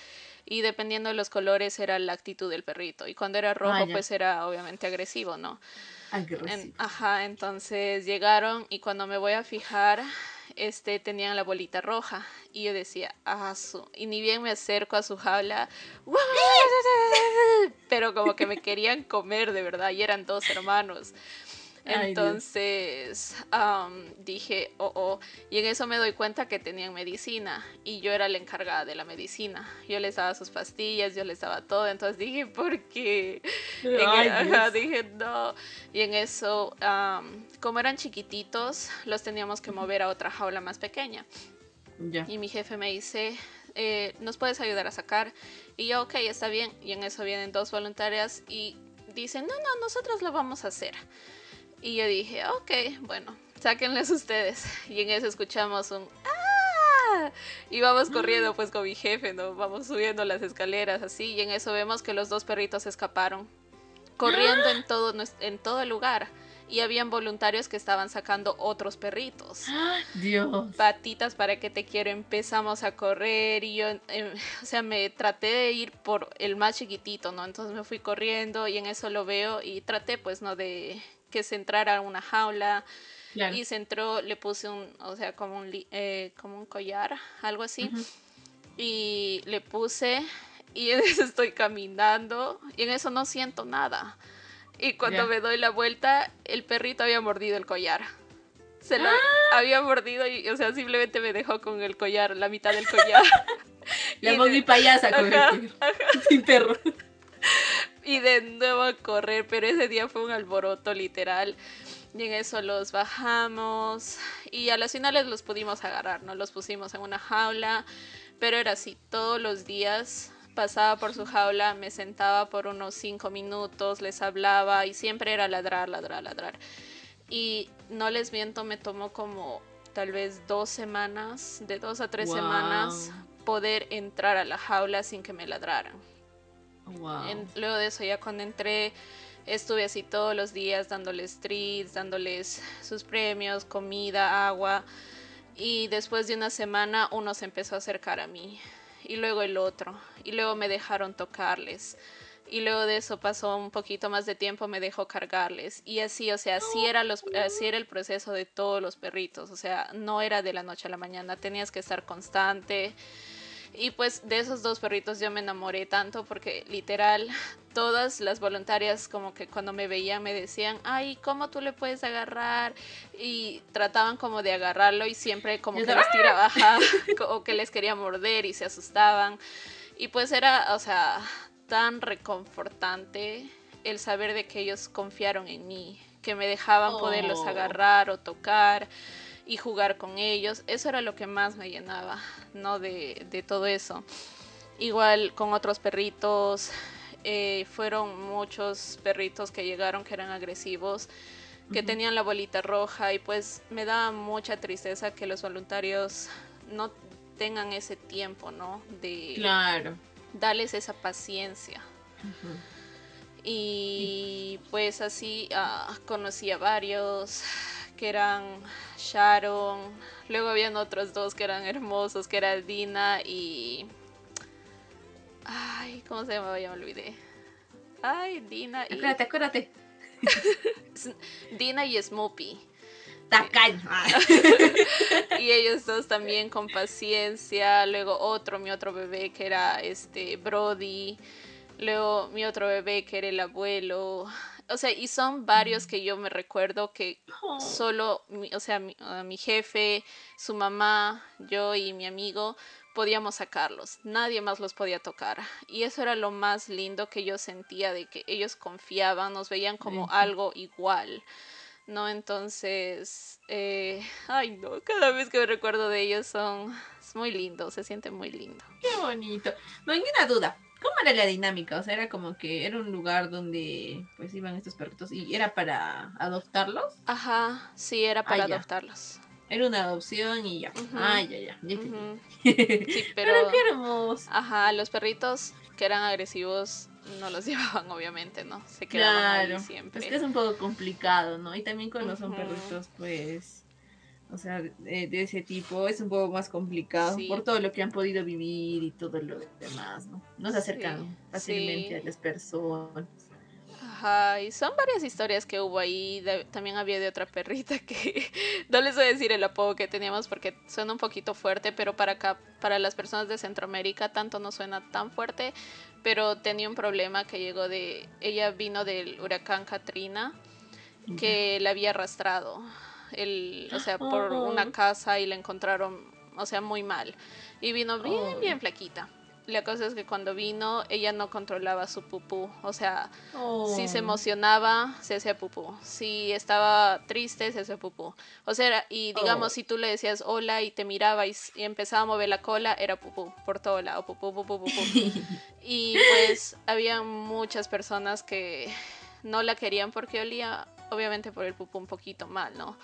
y dependiendo de los colores era la actitud del perrito y cuando era rojo Ah, ya. pues era obviamente agresivo no En- ajá entonces llegaron y cuando me voy a fijar este tenían la bolita roja. Y yo decía ah su y ni bien me acerco a su jaula pero como que me querían comer de verdad y eran dos hermanos. Entonces dije, oh, oh, y en eso me doy cuenta que tenían medicina y yo era la encargada de la medicina. Yo les daba sus pastillas, yo les daba todo, entonces dije, ¿por qué? En- ajá, dije, no. Y en eso, am, como eran chiquititos, los teníamos que mover a otra jaula más pequeña. Y mi jefe me dice, eh, ¿nos puedes ayudar a sacar? Y yo, ok, está bien. Y en eso vienen dos voluntarias y dicen, no, no, nosotros lo vamos a hacer. Y yo dije, ok, bueno, sáquenles ustedes. Y en eso escuchamos un ¡Ah! Y vamos corriendo pues con mi jefe, ¿no? Vamos subiendo las escaleras así. Y en eso vemos que los dos perritos escaparon. Corriendo en todo, en todo el lugar. y habían voluntarios que estaban sacando otros perritos. Dios. Patitas para que te quiero, empezamos a correr y yo, em, o sea, me traté de ir por el más chiquitito, ¿no? Entonces me fui corriendo y en eso lo veo y traté pues, ¿no? De que se entrara a una jaula. Y se entró, le puse un, o sea, como un, eh, como un collar, algo así. Y le puse y en eso estoy caminando y en eso no siento nada. Y cuando me doy la vuelta, el perrito había mordido el collar. Se lo ¡Ah! había mordido y, o sea, simplemente me dejó con el collar, la mitad del collar. la y payasa con el Sin perro. Y de nuevo a correr, pero ese día fue un alboroto literal. Y en eso los bajamos y a las finales los pudimos agarrar, ¿no? Los pusimos en una jaula, pero era así, todos los días pasaba por su jaula, me sentaba por unos cinco minutos, les hablaba y siempre era ladrar, ladrar, ladrar. Y no les miento, me tomó como tal vez dos semanas, de dos a tres semanas, poder entrar a la jaula sin que me ladraran. Luego de eso, ya cuando entré, estuve así todos los días dándoles treats, dándoles sus premios, comida, agua. Y después de una semana uno se empezó a acercar a mí y luego el otro, y luego me dejaron tocarles. Y luego de eso pasó un poquito más de tiempo, me dejó cargarles. Y así, o sea, así era, así era el proceso de todos los perritos. O sea, no era de la noche a la mañana, tenías que estar constante. Y pues de esos dos perritos yo me enamoré tanto porque literal todas las voluntarias como que cuando me veían me decían, ay, ¿cómo tú le puedes agarrar? Y trataban como de agarrarlo y siempre como que les tiraba o que les quería morder y se asustaban. Y pues era, o sea, tan reconfortante el saber de que ellos confiaron en mí, que me dejaban poderlos oh. agarrar o tocar y jugar con ellos. Eso era lo que más me llenaba, ¿no? De, de todo eso. Igual con otros perritos, eh, fueron muchos perritos que llegaron que eran agresivos, que tenían la bolita roja y pues me da mucha tristeza que los voluntarios no tengan ese tiempo, ¿no? De claro. darles esa paciencia. Y pues así uh, conocí a varios que eran Sharon, luego habían otros dos que eran hermosos, que era Dina y... Ay, ¿cómo se llamaba? Ya me olvidé. Ay, Dina y... Acuérdate, acuérdate. Dina y Smoopy. Tacaño. y ellos dos también con paciencia. Luego otro, mi otro bebé que era este Brody. Luego mi otro bebé que era el abuelo o sea, y son varios que yo me recuerdo que oh. solo, o sea, mi, jefe, su mamá, yo y mi amigo podíamos sacarlos, nadie más los podía tocar. Y eso era lo más lindo que yo sentía de que ellos confiaban, nos veían como algo igual. ¿no? Entonces, eh, ay no, cada vez que me recuerdo de ellos son es muy lindo, se siente muy lindo. Qué bonito. No hay ninguna duda. ¿Cómo era la dinámica? O sea, era como que era un lugar donde pues iban estos perritos y era para adoptarlos. Ajá, sí, era para adoptarlos. Era una adopción y ya. Ah, ya, ya. Sí, pero... qué hermoso. Ajá, los perritos que eran agresivos no los llevaban, obviamente, ¿no? Se quedaban ahí siempre. Es que es un poco complicado, ¿no? Y también cuando son perritos, pues o sea, de, ese tipo, es un poco más complicado por todo lo que han podido vivir y todo lo demás, ¿no? No se acercan fácilmente a las personas. Ajá, y son varias historias que hubo ahí. también había de otra perrita que no les voy a decir el apodo que teníamos porque suena un poquito fuerte, pero para acá, para las personas de Centroamérica, tanto no suena tan fuerte. Pero tenía un problema que llegó de. Ella vino del huracán Katrina, que la había arrastrado el, o sea, por una casa y la encontraron, o sea, muy mal. Y vino bien, bien flaquita. La cosa es que cuando vino, ella no controlaba su pupú. O sea, si se emocionaba, se hacía pupú. Si estaba triste, se hacía pupú. O sea, y digamos, si tú le decías hola y te miraba y, empezaba a mover la cola, era pupú por todo lado. Pupú, pupú, pupú. y pues había muchas personas que no la querían porque olía obviamente por el pupú un poquito mal, ¿no?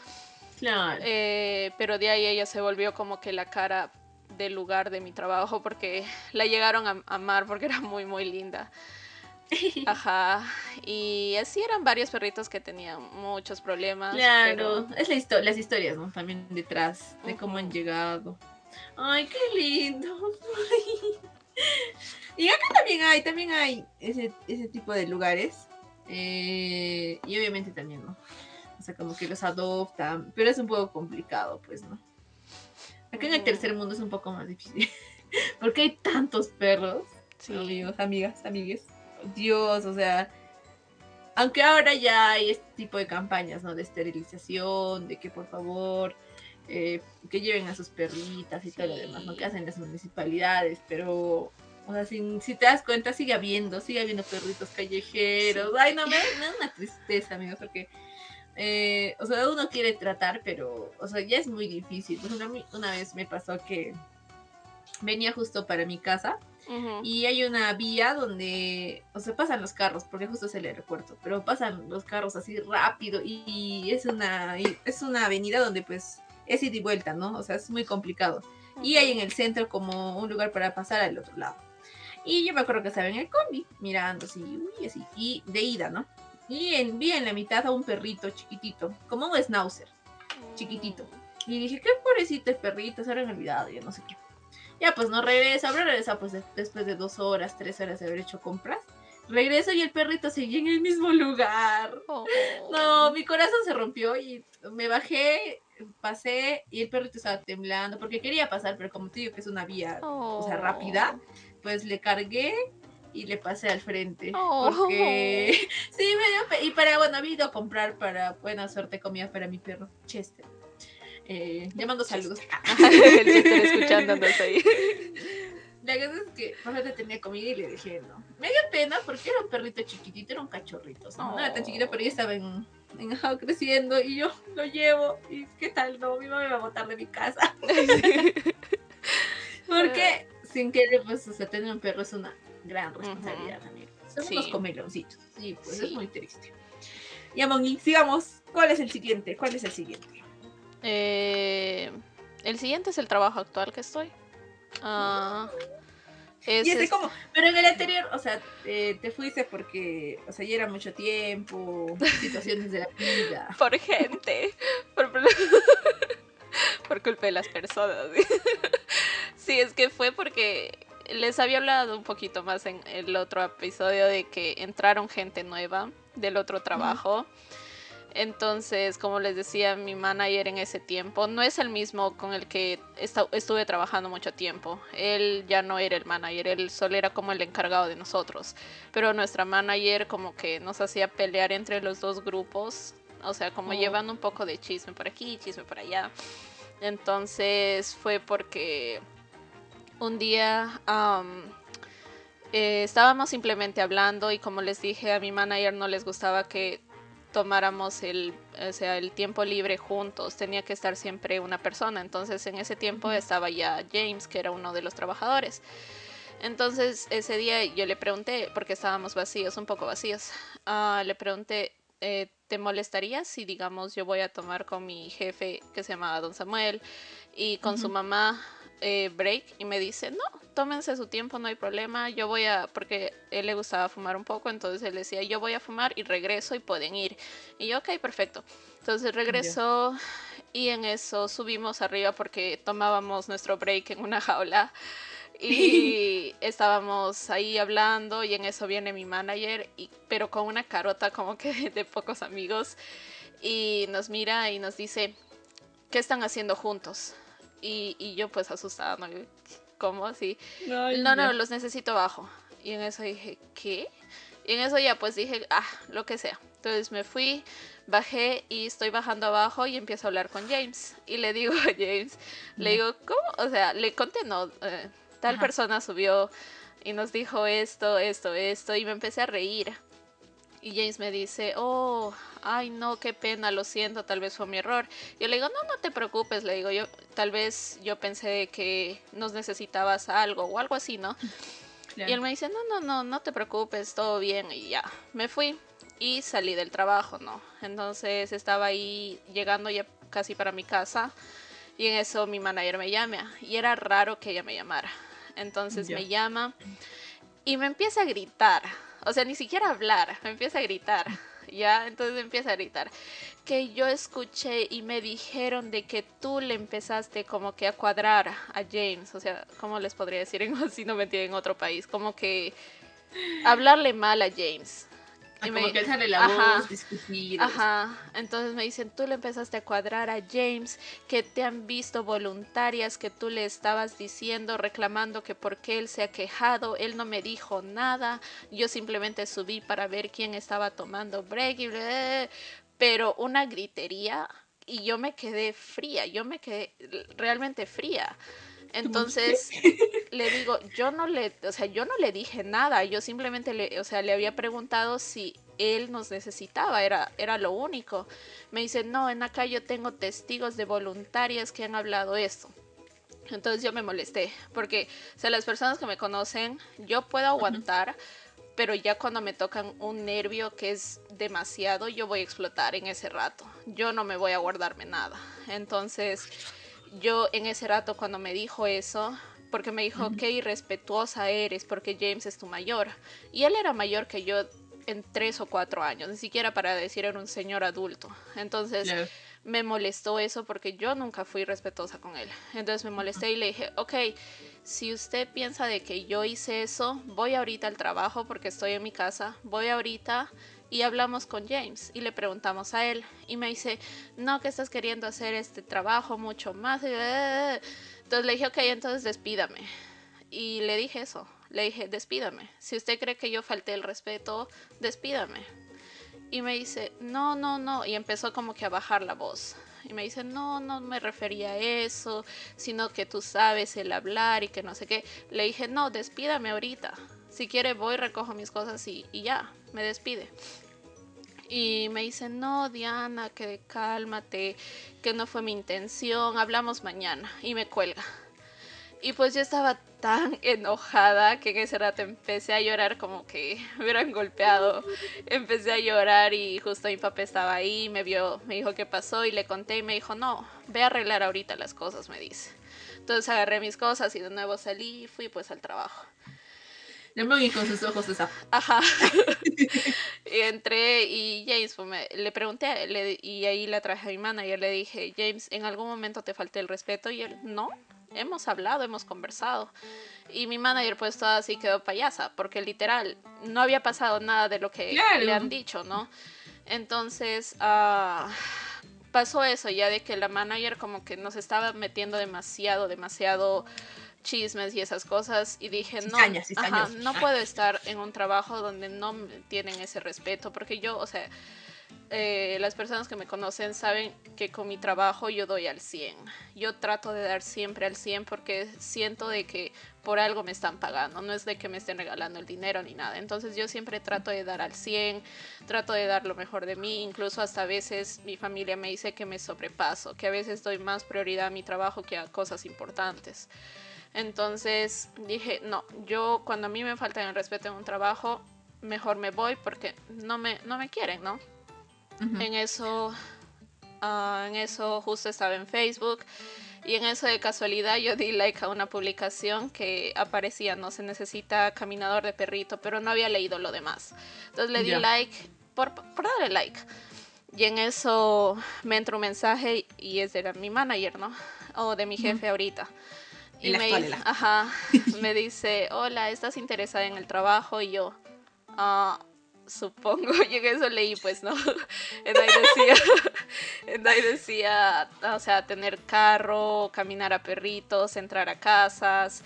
Claro. Eh, pero de ahí ella se volvió como que la cara del lugar de mi trabajo porque la llegaron a amar porque era muy, muy linda. Ajá. Y así eran varios perritos que tenían muchos problemas. Claro, es la historia, las historias, ¿no? También detrás de cómo han llegado. Ay, qué lindo. y acá también hay, también hay ese, ese tipo de lugares. Eh, y obviamente también, ¿no? O sea, como que los adoptan, pero es un poco complicado, pues, ¿no? Acá en el tercer mundo es un poco más difícil. Porque hay tantos perros. Sí. Amigos, amigas, amigues. Dios, o sea. Aunque ahora ya hay este tipo de campañas, ¿no? De esterilización, de que por favor eh, que lleven a sus perritas y todo lo demás, ¿no? Que hacen las municipalidades, pero. O sea, si, si te das cuenta, sigue habiendo, sigue habiendo perritos callejeros. Ay, no, me, me da una tristeza, amigos, porque eh, o sea, uno quiere tratar, pero, o sea, ya es muy difícil. Una, una vez me pasó que venía justo para mi casa y hay una vía donde, o sea, pasan los carros, porque justo es el aeropuerto, pero pasan los carros así rápido y, es una es una avenida donde pues es ida y vuelta, ¿no? O sea, es muy complicado. Y hay en el centro como un lugar para pasar al otro lado. Y yo me acuerdo que estaba en el combi, mirando así, uy, así, y de ida, ¿no? Y en, vi en la mitad a un perrito chiquitito, como un schnauzer, chiquitito. Y dije, qué pobrecito el perrito, se han olvidado, ya no sé qué. Ya, pues no regresa, habrá regresado pues después de dos horas, tres horas de haber hecho compras. Regreso y el perrito seguía en el mismo lugar. Oh. No, mi corazón se rompió y me bajé, pasé y el perrito estaba temblando porque quería pasar, pero como te digo que es una vía, o sea, rápida, oh. Pues le cargué y le pasé al frente. Oh. Porque sí, me dio Y para, bueno, había ido a comprar para buena suerte comida para mi perro, Chester. Eh, llamando saludos. El Chester escuchándonos ahí. La cosa es que Fíjate tenía comida y le dije no. Me dio pena porque era un perrito chiquitito, era un cachorrito. ¿no? era tan chiquito, pero ya estaba en, en creciendo y yo lo llevo. ¿Y qué tal? No, mi mamá me va a botar de mi casa. porque sin querer, pues, o sea, tener un perro es una gran responsabilidad también. Son unos comeloncitos. Sí, pues es muy triste. Y Among sigamos. ¿Cuál es el siguiente? ¿Cuál es el siguiente? Eh, el siguiente es el trabajo actual que estoy. Ah, es, y como, pero en el anterior, o sea, eh, te fuiste porque, o sea, ya era mucho tiempo, situaciones de la vida. Por gente, por, por culpa de las personas. sí, es que fue porque les había hablado un poquito más en el otro episodio de que entraron gente nueva del otro trabajo. Entonces, como les decía, mi manager en ese tiempo no es el mismo con el que estuve trabajando mucho tiempo. Él ya no era el manager, él solo era como el encargado de nosotros. Pero nuestra manager como que nos hacía pelear entre los dos grupos, o sea, como oh. llevando un poco de chisme por aquí, chisme por allá. Entonces fue porque un día eh, estábamos simplemente hablando y como les dije a mi manager no les gustaba que tomáramos el, o sea, el tiempo libre juntos, tenía que estar siempre una persona. Entonces en ese tiempo estaba ya James, que era uno de los trabajadores. Entonces ese día yo le pregunté, porque estábamos vacíos, un poco vacíos, ah, le pregunté, eh, ¿te molestaría si digamos yo voy a tomar con mi jefe que se llama Don Samuel y con su mamá eh, break y me dice, no, tómense su tiempo, no hay problema, yo voy a, porque él le gustaba fumar un poco, entonces él decía, yo voy a fumar y regreso y pueden ir. Y yo, ok, perfecto. Entonces regresó y en eso subimos arriba porque tomábamos nuestro break en una jaula y estábamos ahí hablando y en eso viene mi manager, y, pero con una carota como que de pocos amigos y nos mira y nos dice, ¿qué están haciendo juntos? Y, yo pues asustada, ¿no? ¿Cómo así? no, no, los necesito abajo. Y en eso dije, ¿qué? Y en eso ya pues dije, ah, lo que sea. Entonces me fui, bajé y estoy bajando abajo y empiezo a hablar con James. Y le digo a James, le digo, ¿cómo? O sea, le conté, no, eh, tal persona subió y nos dijo esto, esto, esto. Y me empecé a reír. Y James me dice, oh, ay no, qué pena, lo siento, tal vez fue mi error. Yo le digo, no, no te preocupes, le digo, yo tal vez yo pensé que nos necesitabas algo o algo así, ¿no? Y él me dice, no, no, no, no te preocupes, todo bien y ya. Me fui y salí del trabajo, ¿no? Entonces estaba ahí llegando ya casi para mi casa y en eso mi manager me llama y era raro que ella me llamara. Entonces me llama y me empieza a gritar O sea, ni siquiera hablar, me empieza a gritar. ¿ya? Entonces empieza a gritar. Que yo escuché y me dijeron de que tú le empezaste como que a cuadrar a James. O sea, ¿cómo les podría decir en, si no me en otro país? Como que hablarle mal a James. Ah, como que la voz, discutir. Ajá. Entonces me dicen, tú le empezaste a cuadrar a James, que te han visto voluntarias, que tú le estabas diciendo, reclamando que porque él se ha quejado, él no me dijo nada, yo simplemente subí para ver quién estaba tomando break y pero una gritería y yo me quedé fría, yo me quedé realmente fría. Entonces le digo, yo no le, o sea, yo no le dije nada, yo simplemente le, o sea, le había preguntado si él nos necesitaba, era, era lo único. Me dice, no, en acá yo tengo testigos de voluntarias que han hablado esto. Entonces yo me molesté, porque, o sea, las personas que me conocen, yo puedo aguantar, pero ya cuando me tocan un nervio que es demasiado, yo voy a explotar en ese rato. Yo no me voy a guardarme nada. Entonces yo en ese rato cuando me dijo eso, porque me dijo, qué irrespetuosa eres, porque James es tu mayor. Y él era mayor que yo en tres o cuatro años, ni siquiera para decir era un señor adulto. Entonces me molestó eso porque yo nunca fui respetuosa con él. Entonces me molesté y le dije, ok, si usted piensa de que yo hice eso, voy ahorita al trabajo porque estoy en mi casa, voy ahorita y hablamos con James y le preguntamos a él y me dice, no, que estás queriendo hacer este trabajo mucho más. Entonces le dije, ok, entonces despídame. Y le dije eso, le dije, despídame. Si usted cree que yo falté el respeto, despídame. Y me dice, no, no, no. Y empezó como que a bajar la voz. Y me dice, no, no me refería a eso, sino que tú sabes el hablar y que no sé qué. Le dije, no, despídame ahorita. Si quiere voy, recojo mis cosas y, y ya, me despide. Y me dice, no, Diana, que cálmate, que no fue mi intención, hablamos mañana. Y me cuelga. Y pues yo estaba tan enojada que en ese rato empecé a llorar como que me hubieran golpeado. Empecé a llorar y justo mi papá estaba ahí, me vio, me dijo qué pasó y le conté y me dijo, no, ve a arreglar ahorita las cosas, me dice. Entonces agarré mis cosas y de nuevo salí y fui pues al trabajo. Y con sus ojos de sapo. Ajá. y entré y James, pues, le pregunté le, y ahí la traje a mi manager, le dije, James, ¿en algún momento te falté el respeto? Y él, no, hemos hablado, hemos conversado. Y mi manager pues toda así quedó payasa, porque literal, no había pasado nada de lo que le han dicho, ¿no? Entonces, uh, pasó eso ya de que la manager como que nos estaba metiendo demasiado, demasiado chismes y esas cosas y dije, no, no puedo estar en un trabajo donde no tienen ese respeto, porque yo, o sea, eh, las personas que me conocen saben que con mi trabajo yo doy al 100. Yo trato de dar siempre al 100 porque siento de que por algo me están pagando, no es de que me estén regalando el dinero ni nada. Entonces yo siempre trato de dar al 100, trato de dar lo mejor de mí, incluso hasta a veces mi familia me dice que me sobrepaso, que a veces doy más prioridad a mi trabajo que a cosas importantes. Entonces dije, no, yo cuando a mí me falta el respeto en un trabajo, mejor me voy porque no me, no me quieren, ¿no? En eso, ah, en eso justo estaba en Facebook y en eso de casualidad yo di like a una publicación que aparecía, no se necesita caminador de perrito, pero no había leído lo demás. Entonces le di like por, por darle like. Y en eso me entra un mensaje y es de mi manager, ¿no? O de mi jefe ahorita y me, ajá, me dice, hola, ¿estás interesada en el trabajo? Y yo, ah, supongo, y en eso leí, pues, ¿no? En ahí decía, en ahí decía, o sea, tener carro, caminar a perritos, entrar a casas,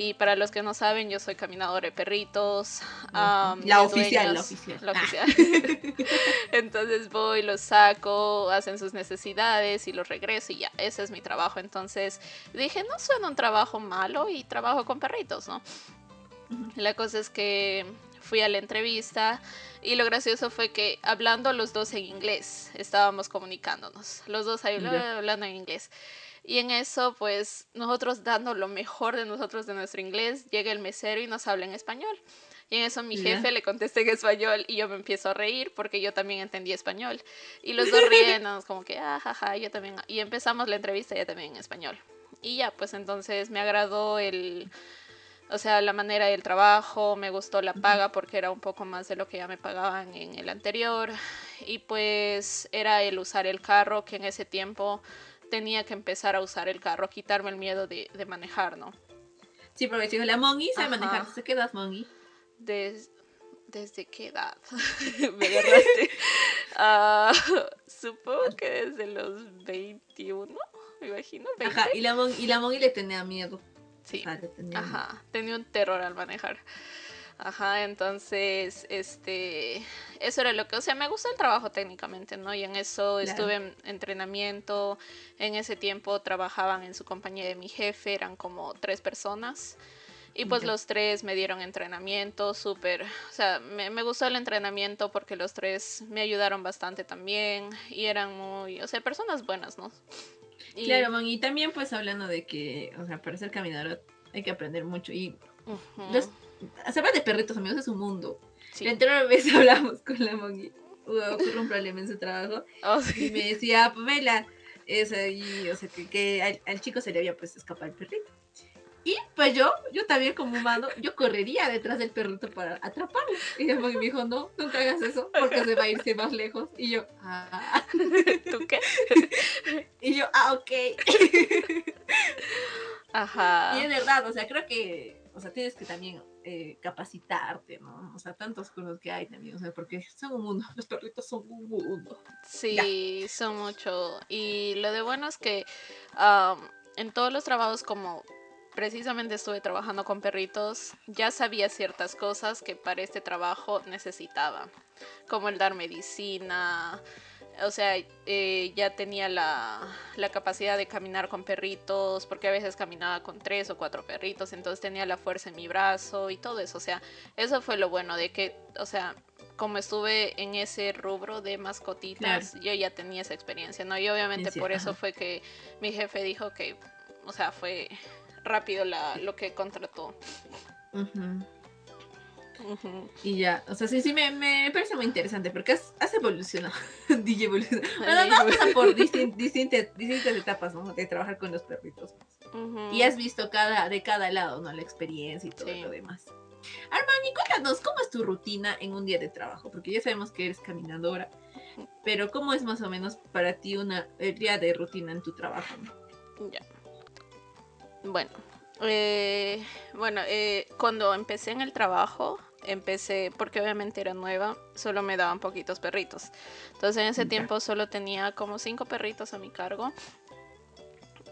y para los que no saben, yo soy caminador de perritos. la, oficial, la oficial, la oficial. Entonces voy, los saco, hacen sus necesidades y los regreso y ya, ese es mi trabajo. Entonces dije, no suena un trabajo malo y trabajo con perritos, ¿no? La cosa es que fui a la entrevista y lo gracioso fue que hablando los dos en inglés, estábamos comunicándonos, los dos ahí hablando en inglés. Y en eso, pues nosotros dando lo mejor de nosotros de nuestro inglés, llega el mesero y nos habla en español. Y en eso mi jefe le contesta en español y yo me empiezo a reír porque yo también entendí español. Y los dos riéndonos como que, ah, jaja, yo también. Y empezamos la entrevista ya también en español. Y ya, pues entonces me agradó el, o sea, la manera del trabajo, me gustó la paga porque era un poco más de lo que ya me pagaban en el anterior. Y pues era el usar el carro, que en ese tiempo tenía que empezar a usar el carro, quitarme el miedo de, de manejar, ¿no? Sí, porque si la Mongi sabe manejar. ¿Desde qué edad, Mongi? ¿Desde qué edad? me agarraste. uh, supongo que desde los 21, me imagino. 20. Ajá, y la, Mongi, y la Mongi le tenía miedo. Sí. tenía Ajá, tenía un terror al manejar. Ajá, entonces, este, eso era lo que, o sea, me gusta el trabajo técnicamente, ¿no? Y en eso estuve en entrenamiento, en ese tiempo trabajaban en su compañía de mi jefe, eran como tres personas. Y pues los tres me dieron entrenamiento, súper, o sea, me, me, gustó el entrenamiento porque los tres me ayudaron bastante también y eran muy, o sea, personas buenas, ¿no? Y... Claro, man, y también pues hablando de que, o sea, para ser caminador hay que aprender mucho y habla de perritos, amigos, es un mundo. La anterior vez hablamos con la Mongi, un problema en su trabajo oh, y me decía, Pamela, es ahí, o sea, que, que al, chico se le había pues escapado el perrito. Y pues yo, yo también como humano, yo correría detrás del perrito para atraparlo. Y la me dijo, no, nunca hagas eso, porque se va a irse más lejos. Y yo, ah. ¿Tú qué? y yo, ah, ok. Ajá. Y es verdad, o sea, creo que, o sea, tienes que también eh, capacitarte, ¿no? O sea, tantos cursos que hay también, o sea, porque son un mundo, los perritos son un mundo. Sí, son mucho. Y lo de bueno es que en todos los trabajos como precisamente estuve trabajando con perritos, ya sabía ciertas cosas que para este trabajo necesitaba, como el dar medicina, o sea, eh, ya tenía la, capacidad de caminar con perritos, porque a veces caminaba con tres o cuatro perritos, entonces tenía la fuerza en mi brazo y todo eso. O sea, eso fue lo bueno de que, o sea, como estuve en ese rubro de mascotitas, yo ya tenía esa experiencia, ¿no? Y obviamente por eso fue que mi jefe dijo que, o sea, fue rápido la, lo que contrató. Y ya, o sea, sí, sí, me, me parece muy interesante porque has, has evolucionado. DJ evolucionado. Bueno, por distintas, distintas etapas, ¿no? De trabajar con los perritos. Y has visto cada, de cada lado, ¿no? La experiencia y todo lo demás. Armani, cuéntanos, ¿cómo es tu rutina en un día de trabajo? Porque ya sabemos que eres caminadora, pero ¿cómo es más o menos para ti una, el día de rutina en tu trabajo? Ya. Bueno, eh, bueno, eh, cuando empecé en el trabajo, empecé, porque obviamente era nueva, solo me daban poquitos perritos. Entonces en ese tiempo solo tenía como cinco perritos a mi cargo.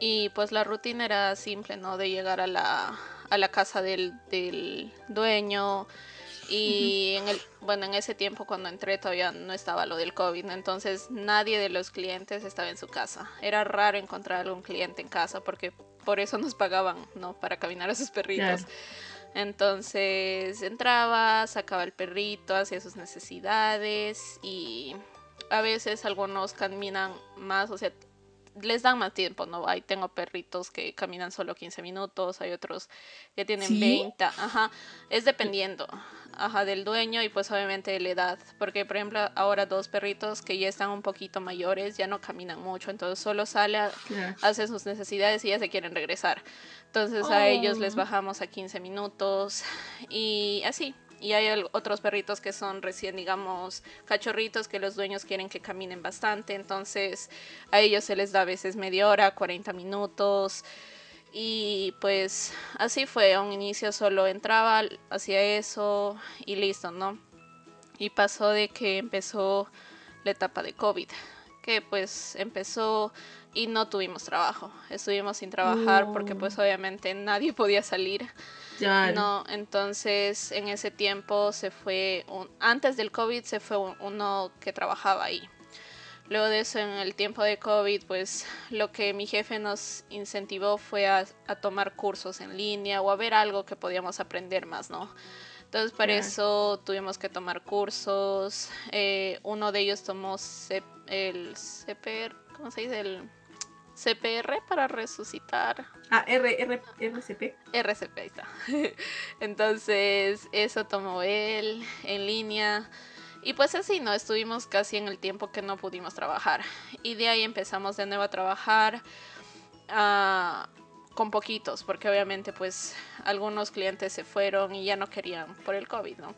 Y pues la rutina era simple, ¿no? De llegar a la, a la casa del, del dueño, y en el, bueno, en ese tiempo cuando entré todavía no estaba lo del COVID, entonces nadie de los clientes estaba en su casa. Era raro encontrar algún cliente en casa porque por eso nos pagaban, ¿no? Para caminar a sus perritos. Entonces entraba, sacaba el perrito, hacía sus necesidades y a veces algunos caminan más, o sea, les dan más tiempo, ¿no? Ahí tengo perritos que caminan solo 15 minutos, hay otros que tienen 20, ajá, es dependiendo, ajá, del dueño y pues obviamente de la edad, porque por ejemplo ahora dos perritos que ya están un poquito mayores ya no caminan mucho, entonces solo sale, a, hace sus necesidades y ya se quieren regresar, entonces a ellos les oh. bajamos a 15 minutos y así, y hay otros perritos que son recién, digamos, cachorritos que los dueños quieren que caminen bastante. Entonces a ellos se les da a veces media hora, 40 minutos. Y pues así fue, a un inicio solo entraba, hacía eso y listo, ¿no? Y pasó de que empezó la etapa de COVID, que pues empezó y no tuvimos trabajo. Estuvimos sin trabajar porque pues obviamente nadie podía salir. No, entonces en ese tiempo se fue, un, antes del COVID se fue uno que trabajaba ahí. Luego de eso, en el tiempo de COVID, pues lo que mi jefe nos incentivó fue a, tomar cursos en línea o a ver algo que podíamos aprender más, ¿no? Entonces, para eso tuvimos que tomar cursos. Eh, uno de ellos tomó el CPR, ¿cómo se dice? El CPR para resucitar. Ah, R, R, RCP. RCP, ahí está. Entonces, eso tomó él en línea. Y pues así, ¿no? Estuvimos casi en el tiempo que no pudimos trabajar. Y de ahí empezamos de nuevo a trabajar. Ah, con poquitos, porque obviamente pues algunos clientes se fueron y ya no querían por el COVID, ¿no?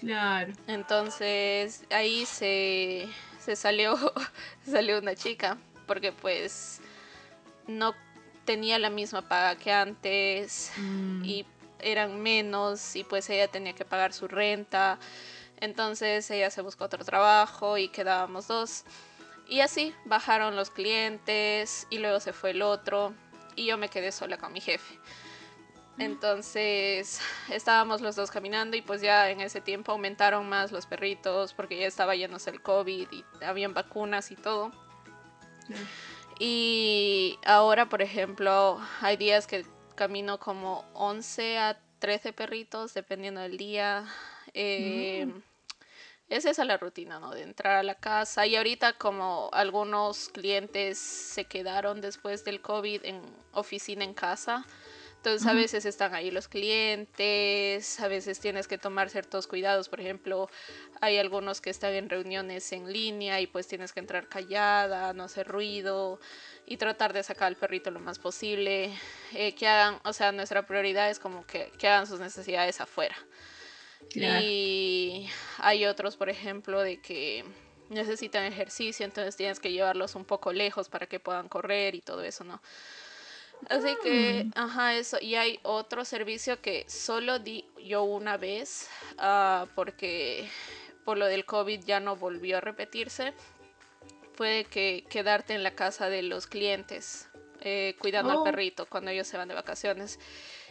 Claro. Entonces ahí se, se salió, salió una chica, porque pues no tenía la misma paga que antes Mm, y eran menos y pues ella tenía que pagar su renta. Entonces ella se buscó otro trabajo y quedábamos dos. Y así bajaron los clientes y luego se fue el otro y yo me quedé sola con mi jefe. Entonces estábamos los dos caminando y pues ya en ese tiempo aumentaron más los perritos porque ya estaba yéndose el COVID y habían vacunas y todo. Y ahora, por ejemplo, hay días que camino como 11 a 13 perritos, dependiendo del día. Eh, Mm. Es esa la rutina, ¿no? De entrar a la casa. Y ahorita como algunos clientes se quedaron después del COVID en oficina en casa. Entonces a veces están ahí los clientes, a veces tienes que tomar ciertos cuidados. Por ejemplo, hay algunos que están en reuniones en línea y pues tienes que entrar callada, no hacer ruido y tratar de sacar al perrito lo más posible. Eh, que hagan, o sea, nuestra prioridad es como que, que hagan sus necesidades afuera. Claro. Y hay otros, por ejemplo, de que necesitan ejercicio, entonces tienes que llevarlos un poco lejos para que puedan correr y todo eso, ¿no? Así que, Mm. ajá, eso. Y hay otro servicio que solo di yo una vez, ah, porque por lo del COVID ya no volvió a repetirse. Puede que quedarte en la casa de los clientes, eh, cuidando Oh. al perrito cuando ellos se van de vacaciones.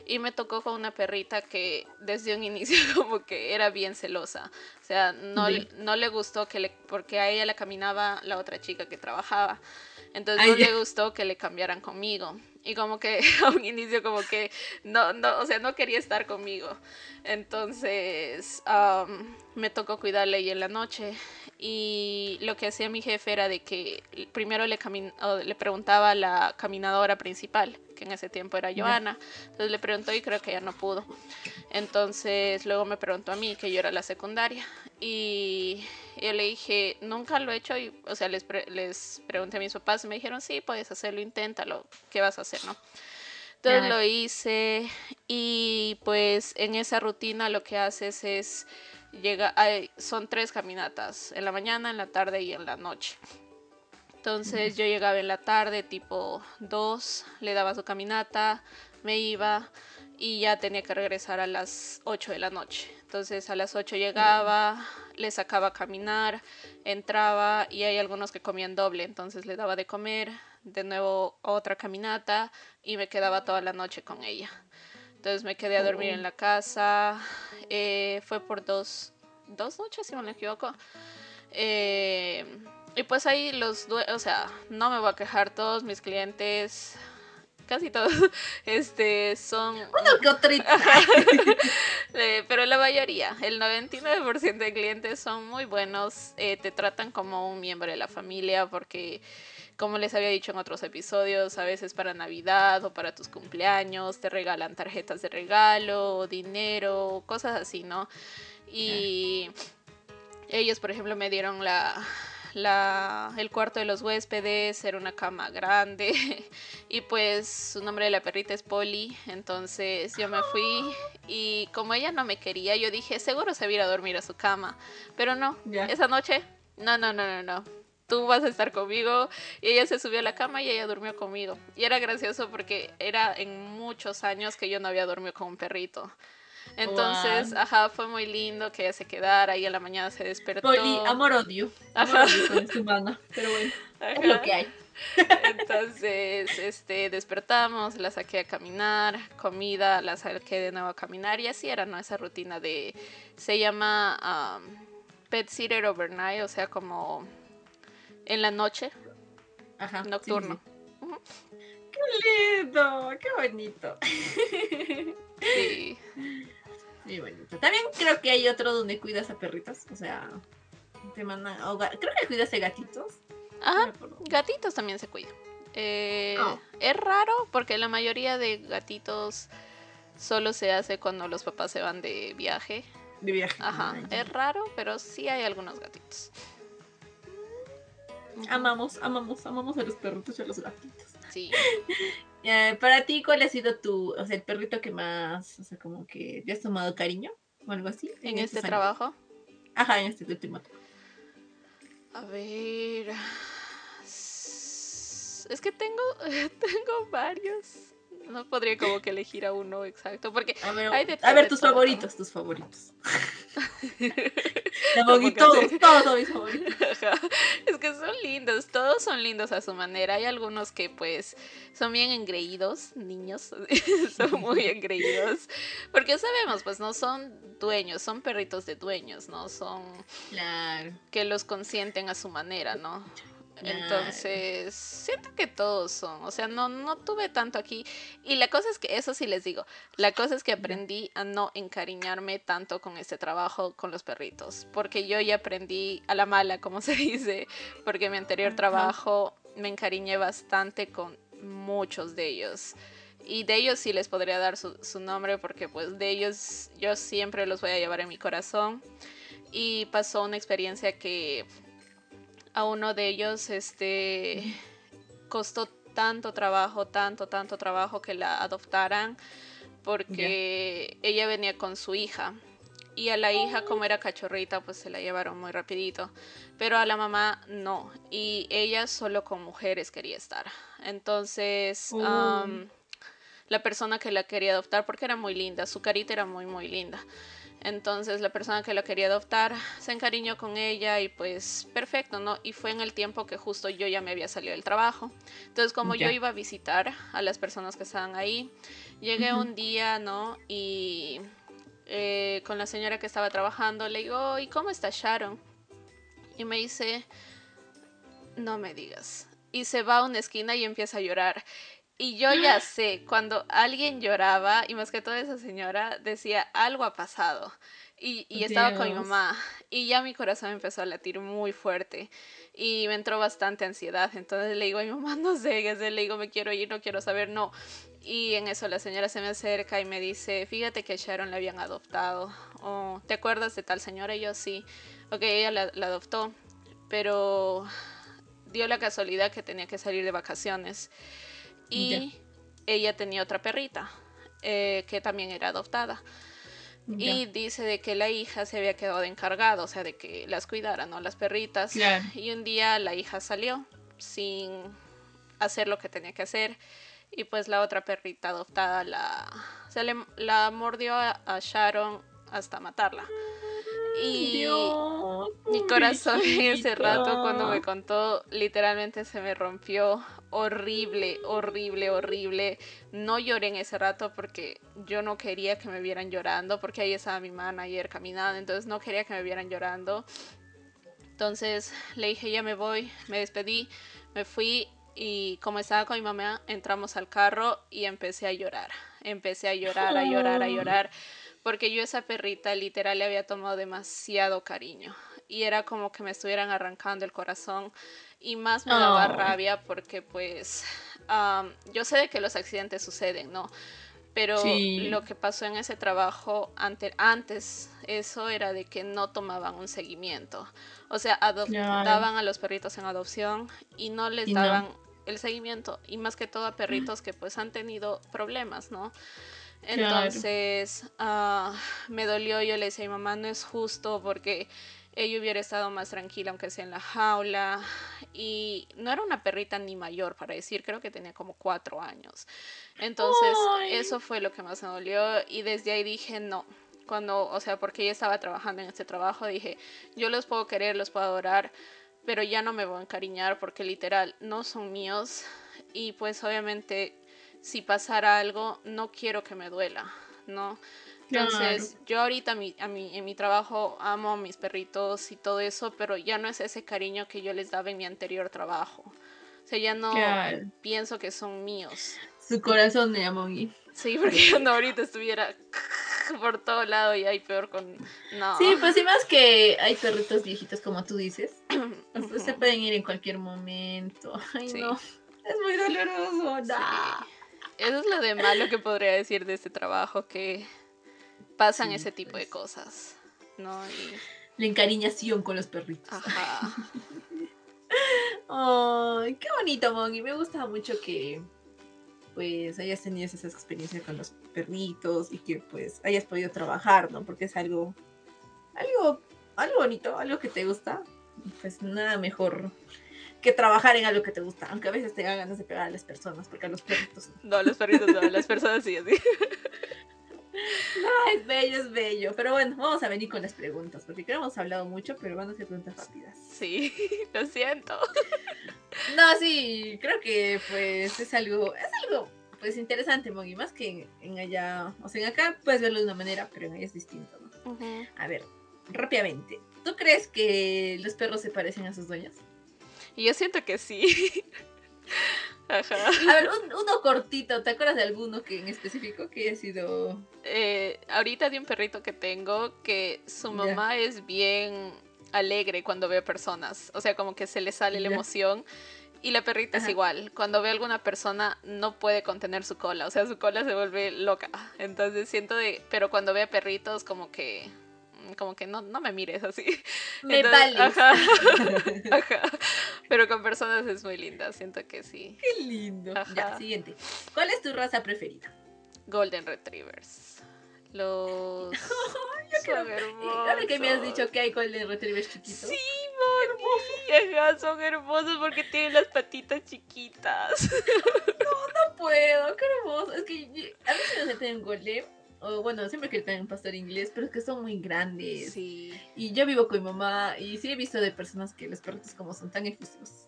Y me tocó con una perrita que desde un inicio como que era bien celosa. O sea, no, Sí. no le gustó que le, porque a ella la caminaba la otra chica que trabajaba. Entonces Ay, no ya. le gustó que le cambiaran conmigo. Y como que a un inicio como que no, no, o sea, no quería estar conmigo. Entonces am, me tocó cuidarle ahí en la noche. Y lo que hacía mi jefe era de que primero le, le preguntaba a la caminadora principal, que en ese tiempo era. Joana. Entonces le preguntó y creo que ya no pudo. Entonces luego me preguntó a mí, que yo era la secundaria. Y yo le dije, nunca lo he hecho. Y, o sea, les, pre- les pregunté a mis papás y me dijeron, sí, puedes hacerlo, inténtalo. ¿Qué vas a hacer, no? Entonces lo hice y pues en esa rutina lo que haces es llega hay- son tres caminatas en la mañana en la tarde y en la noche. Entonces yo llegaba en la tarde tipo 2 le daba su caminata me iba y ya tenía que regresar a las 8 de la noche. Entonces a las 8 llegaba le sacaba a caminar entraba y hay algunos que comían doble. Entonces le daba de comer de nuevo otra caminata y me quedaba toda la noche con ella entonces me quedé a dormir en la casa. eh, fue por dos, dos noches, si no me equivoco. Eh, y pues ahí los, o sea, no me voy a quejar, todos mis clientes, casi todos, este, son, Uno que otro. eh, pero la mayoría, el 99% de clientes son muy buenos, eh, te tratan como un miembro de la familia porque como les había dicho en otros episodios, a veces para Navidad o para tus cumpleaños te regalan tarjetas de regalo, dinero, cosas así, ¿no? Y ellos, por ejemplo, me dieron la, la, el cuarto de los huéspedes, era una cama grande y pues su nombre de la perrita es Polly, entonces yo me fui y como ella no me quería, yo dije, seguro se va a ir a dormir a su cama, pero no, Ya. esa noche, no, no, no, no, no. Tú vas a estar conmigo. Y ella se subió a la cama y ella durmió conmigo. Y era gracioso porque era en muchos años que yo no había dormido con un perrito. Entonces, Guau. ajá, fue muy lindo que ella se quedara y a la mañana se despertó. Poli, amor odio. Amor odio con su humana. Pero bueno, es lo que hay. Entonces, este, despertamos, la saqué a caminar, comida, la saqué de nuevo a caminar y así era, ¿no? Esa rutina de, se llama um, Pet Sitter Overnight, o sea, como en la noche, Ajá. nocturno. sí, sí. Qué lindo, qué bonito. Sí. Muy bonito. También creo que hay otro donde cuidas a perritos. O sea, te mandan. o creo que cuidas a gatitos. Ajá, gatitos también se cuidan. Eh, Oh. Es raro porque la mayoría de gatitos solo se hace cuando los papás se van de viaje. De viaje. Ajá, es raro, pero sí hay algunos gatitos. Amamos, amamos, amamos a los perritos y a los gatitos. Sí. Eh, para ti, ¿cuál ha sido tu, o sea, el perrito que más, o sea, como que te has tomado cariño o algo así? ¿En, este trabajo? Ajá, en este último. A ver. Es que tengo, tengo varios no podría como que elegir a uno exacto, porque a ver, hay de a ver tus favoritos, tus favoritos. todos, todos son mis favoritos. Es que son lindos, todos son lindos a su manera. Hay algunos que pues son bien engreídos, niños, son muy engreídos, porque sabemos, pues no son dueños, son perritos de dueños, ¿no? Son claro. que los consienten a su manera, ¿no? Entonces, siento que todos son, o sea, no, no tuve tanto aquí. Y la cosa es que, eso sí les digo, la cosa es que aprendí a no encariñarme tanto con este trabajo con los perritos, porque yo ya aprendí a la mala, como se dice, porque mi anterior trabajo me encariñé bastante con muchos de ellos. Y de ellos sí les podría dar su, su nombre, porque pues de ellos yo siempre los voy a llevar en mi corazón. Y pasó una experiencia que a uno de ellos este, costó tanto trabajo, tanto, tanto trabajo que la adoptaran porque ella venía con su hija. Y a la hija, como era cachorrita, pues se la llevaron muy rapidito. Pero a la mamá no. Y ella solo con mujeres quería estar. Entonces, oh. la persona que la quería adoptar, porque era muy linda, su carita era muy, muy linda. Entonces la persona que la quería adoptar se encariñó con ella y pues perfecto, ¿no? Y fue en el tiempo que justo yo ya me había salido del trabajo. Entonces como yo iba a visitar a las personas que estaban ahí, llegué un día, ¿no? Y eh, con la señora que estaba trabajando le digo, ¿y cómo está Sharon? Y me dice, no me digas. Y se va a una esquina y empieza a llorar. Y yo ya sé, cuando alguien lloraba, y más que toda esa señora, decía, algo ha pasado. Y, y estaba con mi mamá. Y ya mi corazón empezó a latir muy fuerte. Y me entró bastante ansiedad. Entonces le digo a mi mamá, no sé, le digo, me quiero ir, no quiero saber, no. Y en eso la señora se me acerca y me dice, fíjate que Sharon la habían adoptado. O, ¿te acuerdas de tal señora? Y yo sí. Ok, ella la, la adoptó. Pero dio la casualidad que tenía que salir de vacaciones. Y ella tenía otra perrita eh, que también era adoptada. Y dice de que la hija se había quedado de encargada, o sea, de que las cuidara, ¿no? Las perritas. Y un día la hija salió sin hacer lo que tenía que hacer. Y pues la otra perrita adoptada la, se le, la mordió a Sharon hasta matarla. Corazón en ese rato cuando me contó, literalmente se me rompió horrible, horrible, horrible. No lloré en ese rato porque yo no quería que me vieran llorando, porque ahí estaba mi ayer caminando, entonces no quería que me vieran llorando. Entonces le dije, ya me voy, me despedí, me fui y como estaba con mi mamá, entramos al carro y empecé a llorar. Empecé a llorar, a llorar, a llorar porque yo esa perrita literal le había tomado demasiado cariño y era como que me estuvieran arrancando el corazón y más me daba rabia porque pues yo sé de que los accidentes suceden, ¿no? Pero lo que pasó en ese trabajo ante, antes, eso era de que no tomaban un seguimiento. O sea, adoptaban a los perritos en adopción y no les daban el seguimiento. Y más que todo a perritos que pues han tenido problemas, ¿no? Entonces ah, me dolió, yo le decía a mi mamá, no es justo porque ella hubiera estado más tranquila aunque sea en la jaula y no era una perrita ni mayor para decir, creo que tenía como cuatro años. Entonces eso fue lo que más me dolió y desde ahí dije no. Cuando, o sea, porque ella estaba trabajando en este trabajo, dije, yo los puedo querer, los puedo adorar, pero ya no me voy a encariñar porque literal no son míos y pues obviamente si pasara algo, no quiero que me duela, ¿no? Entonces, yo ahorita mi, a mi, en mi trabajo amo a mis perritos y todo eso, pero ya no es ese cariño que yo les daba en mi anterior trabajo. O sea, ya no pienso que son míos. Su corazón de amo. Sí, porque no ahorita estuviera por todo lado y hay peor con... No. Sí, pues sí, más que hay perritos viejitos como tú dices. se pueden ir en cualquier momento. Ay, no. Es muy doloroso. Eso es lo de malo que podría decir de este trabajo, que pasan ese tipo de pues. cosas, ¿no? La encariñación con los perritos. Ay, qué bonito, Mongi. Me gusta mucho que pues hayas tenido esa experiencia con los perritos y que pues hayas podido trabajar, ¿no? Porque es algo, algo, algo bonito, algo que te gusta. Pues nada mejor que trabajar en algo que te gusta, aunque a veces te hagan ganas de pegar a las personas, porque a los perritos no. a los perritos no, a las personas sí, así. No, es bello, es bello. Pero bueno, vamos a venir con las preguntas, porque creo que hemos hablado mucho, pero van a ser preguntas rápidas. Sí, lo siento. No, sí, creo que pues es algo, es algo pues interesante, Mogi, más que en, allá, o sea, en acá puedes verlo de una manera, pero en allá es distinto, ¿no? A ver, rápidamente, ¿tú crees que los perros se parecen a sus dueños? Y yo siento que sí. Ajá. A ver, uno cortito, ¿te acuerdas de alguno que en específico que haya sido? Eh, ahorita de un perrito que tengo que su mamá es bien alegre cuando ve personas, o sea, como que se le sale la emoción. Y la perrita es igual, cuando ve a alguna persona no puede contener su cola, o sea, su cola se vuelve loca. Entonces siento de, pero cuando ve a perritos como que como que no, no me mires así. Me vales. Ajá, ajá. Pero con personas es muy linda, siento que sí. Qué lindo. Ya, siguiente. ¿Cuál es tu raza preferida? Golden Retrievers. Los hermosos. Ahora que me has dicho que hay Golden Retrievers chiquitos. Sí, hermosos. son hermosos porque tienen las patitas chiquitas. No, no puedo, qué hermoso. Es que a veces me tengo un golem o bueno, siempre que tengan pastor inglés, pero es que son muy grandes. Sí. Y yo vivo con mi mamá y sí he visto de personas que los perritos como son tan efusivos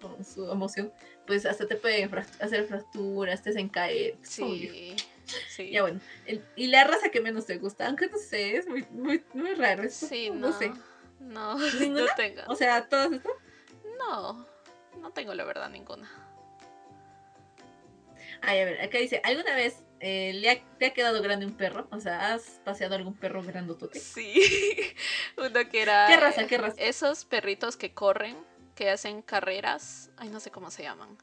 con su emoción, pues hasta te pueden hacer fracturas, te hacen caer. Sí. Sí. Ya bueno, y la raza que menos te gusta, aunque no sé, es muy, muy, muy raro. sí, no, no, sé. No, no tengo. O sea, ¿todas estas? No, no tengo la verdad ninguna. Ay, a ver, acá dice, ¿alguna vez eh, ¿le ha, ¿te ha quedado grande un perro? O sea, ¿has paseado algún perro grandotote? Sí, uno que era... ¿Qué raza, qué raza? Esos perritos que corren, que hacen carreras, ay, no sé cómo se llaman.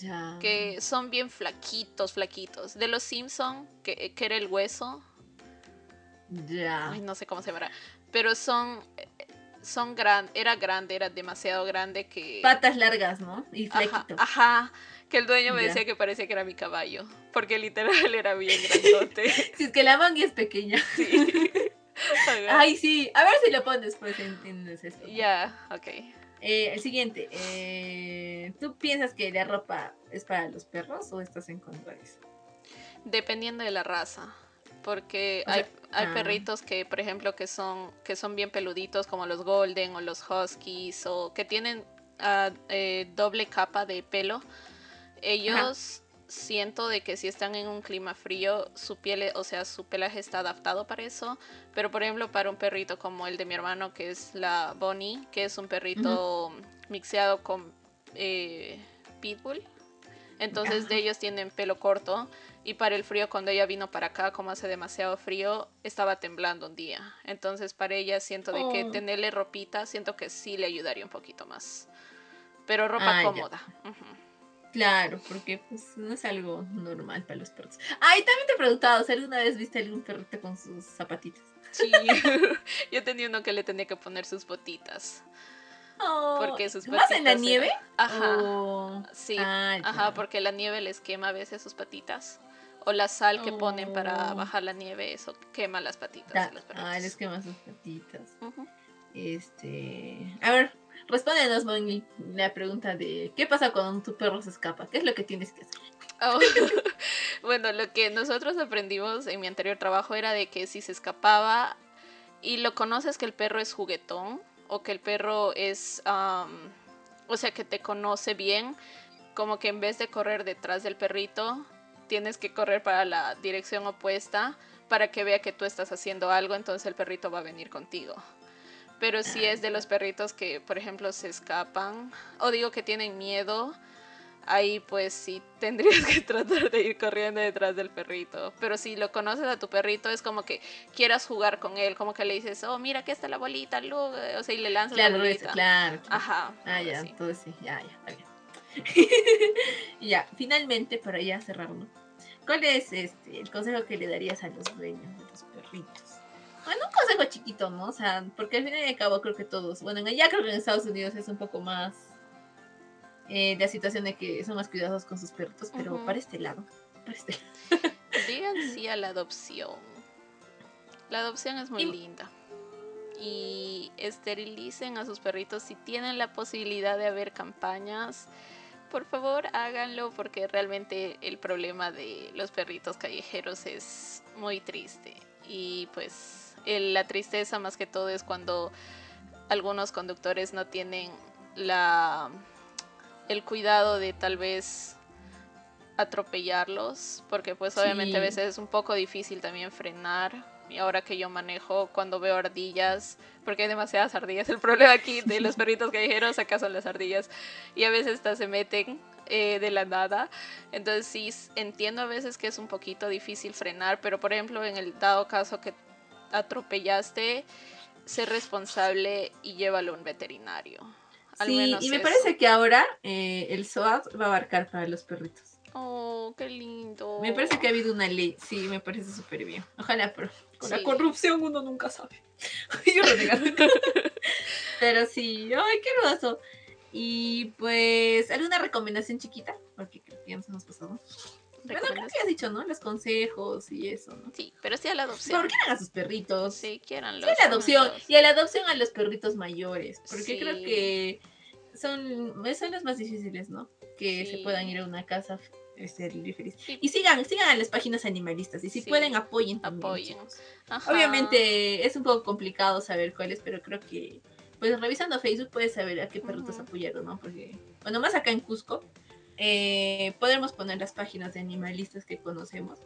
Ya. Que son bien flaquitos, flaquitos. De los Simpson, que, que era el hueso. Ya. Ay, no sé cómo se llamará. Pero son son gran, era grande, era demasiado grande que... Patas largas, ¿no? Y flaquito. Ajá, que el dueño me decía que parecía que era mi caballo, porque literal era bien grandote. si es que la manga es pequeña. Sí. Ay, sí, a ver si lo pones pues entiendes esto. Ya, ok. Eh, el siguiente, eh, ¿tú piensas que la ropa es para los perros o estás en contra de eso? Dependiendo de la raza porque hay, hay ah. perritos que, por ejemplo, que son, que son bien peluditos, como los golden o los huskies, o que tienen eh, doble capa de pelo. Ellos siento de que si están en un clima frío, su piel, o sea, su pelaje está adaptado para eso. Pero, por ejemplo, para un perrito como el de mi hermano, que es la Bonnie, que es un perrito mixeado con eh, pitbull. Entonces, de ellos tienen pelo corto y para el frío, cuando ella vino para acá, como hace demasiado frío, estaba temblando un día. Entonces, para ella siento de que oh. tenerle ropita, siento que sí le ayudaría un poquito más. Pero ropa ah, cómoda. Claro, porque pues no es algo normal para los perros. Ah, y también te he preguntado, ¿si alguna vez viste algún perrito con sus zapatitas? Sí, yo tenía uno que le tenía que poner sus botitas. Oh, porque sus patitas... ¿Más en la nieve? Ajá. Sí, ah, ajá, porque la nieve les quema a veces sus patitas o la sal que ponen para oh. bajar la nieve, eso quema las patitas. ah, les quema sus patitas. Este, a ver, respóndenos, Moni, la pregunta de ¿qué pasa cuando tu perro se escapa? ¿Qué es lo que tienes que hacer? Oh, bueno, lo que nosotros aprendimos en mi anterior trabajo era de que si se escapaba y lo conoces que el perro es juguetón o que el perro es, o sea, que te conoce bien, como que en vez de correr detrás del perrito, tienes que correr para la dirección opuesta para que vea que tú estás haciendo algo, entonces el perrito va a venir contigo. Pero si es de los perritos que, por ejemplo, se escapan o digo que tienen miedo, ahí pues sí tendrías que tratar de ir corriendo detrás del perrito. Pero si lo conoces a tu perrito, es como que quieras jugar con él, como que le dices, oh, mira que está la bolita, Luke. o sea, y le lanzas la bolita. Claro, Ajá. Ah, ya, entonces sí, ya, ya, está bien. y ya, finalmente, para ya cerrarlo, ¿cuál es este el consejo que le darías a los dueños de los perritos? Bueno, un consejo chiquito, ¿no? O sea, porque al fin y al cabo creo que todos, bueno, ya creo que en Estados Unidos es un poco más eh, la situación de que son más cuidadosos con sus perritos, pero para este lado. Para este Digan sí a la adopción. La adopción es muy Y- linda. Y esterilicen a sus perritos si tienen la posibilidad de haber campañas. Por favor, háganlo porque realmente el problema de los perritos callejeros es muy triste. Y pues el- la tristeza más que todo es cuando algunos conductores no tienen la el cuidado de tal vez atropellarlos, porque pues obviamente a Sí. veces es un poco difícil también frenar. Y ahora que yo manejo, cuando veo ardillas, porque hay demasiadas ardillas, el problema aquí de los perritos callejeros acá son las ardillas, y a veces hasta se meten eh, de la nada. Entonces sí, entiendo a veces que es un poquito difícil frenar, pero por ejemplo en el dado caso que atropellaste, sé responsable y llévalo a un veterinario. Al Sí, menos y me eso. parece que ahora eh, el SOAT va a abarcar para los perritos. Oh, qué lindo. Me parece que ha habido una ley, sí, me parece súper bien. Ojalá, pero con la corrupción uno nunca sabe. Yo renegando. pero sí, ay, qué hermoso. Y pues, ¿alguna recomendación chiquita? Porque creo que ya nos hemos pasado. Bueno, creo que has dicho, ¿no? Los consejos y eso, ¿no? Sí, pero sí a la Por adopción. favor, quieran a sus perritos. Sí, quieranlo. Sí, a la adopción. ámenlos. Y a la adopción a los perritos mayores. Porque creo Sí. que son, son los más difíciles, ¿no? Que se Sí. puedan ir a una casa este, y feliz. Sí. Y sigan, sigan a las páginas animalistas. Y si Sí. pueden, apoyen también. Apoyen. Obviamente es un poco complicado saber cuáles, pero creo que, pues revisando Facebook puedes saber a qué perritos Ujú. apoyar, ¿no? Porque, bueno, más acá en Cusco, eh, podremos poner las páginas de animalistas que conocemos.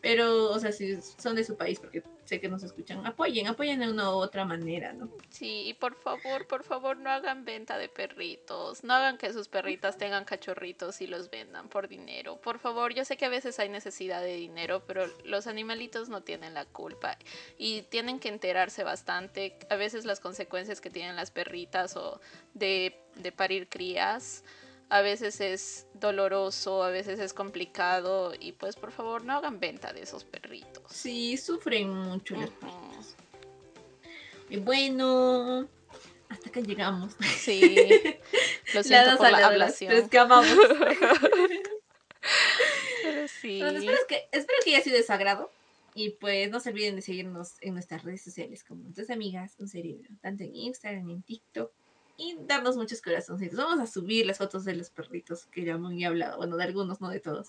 Pero, o sea, si son de su país, porque sé que nos escuchan, apoyen, apoyen de una u otra manera, ¿no? Sí, y por favor, por favor, no hagan venta de perritos. No hagan que sus perritas tengan cachorritos y los vendan por dinero. Por favor, yo sé que a veces hay necesidad de dinero, pero los animalitos no tienen la culpa. Y tienen que enterarse bastante. A veces las consecuencias que tienen las perritas o de, de parir crías. A veces es doloroso, a veces es complicado. Y pues por favor, no hagan venta de esos perritos. Sí, sufren mucho las Ujú. perritas. Y bueno, hasta acá llegamos. Sí. Lo siento por la habladoras, ablación. pero es que amamos. Pero sí. Bueno, espero, que, espero que haya sido de su agrado. Y pues no se olviden de seguirnos en nuestras redes sociales como tus amigas, un cerebro, tanto en Instagram, en TikTok. Y darnos muchos corazoncitos. Vamos a subir las fotos de los perritos que ya hemos hablado. Bueno, de algunos, no de todos.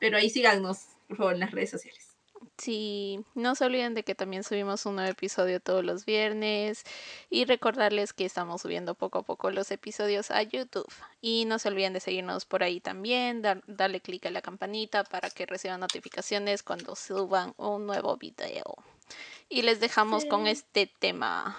Pero ahí síganos, por favor, en las redes sociales. Sí, no se olviden de que también subimos un nuevo episodio todos los viernes y recordarles que estamos subiendo poco a poco los episodios a YouTube. Y no se olviden de seguirnos por ahí también, dar- darle clic a la campanita para que reciban notificaciones cuando suban un nuevo video. Y les dejamos con este tema.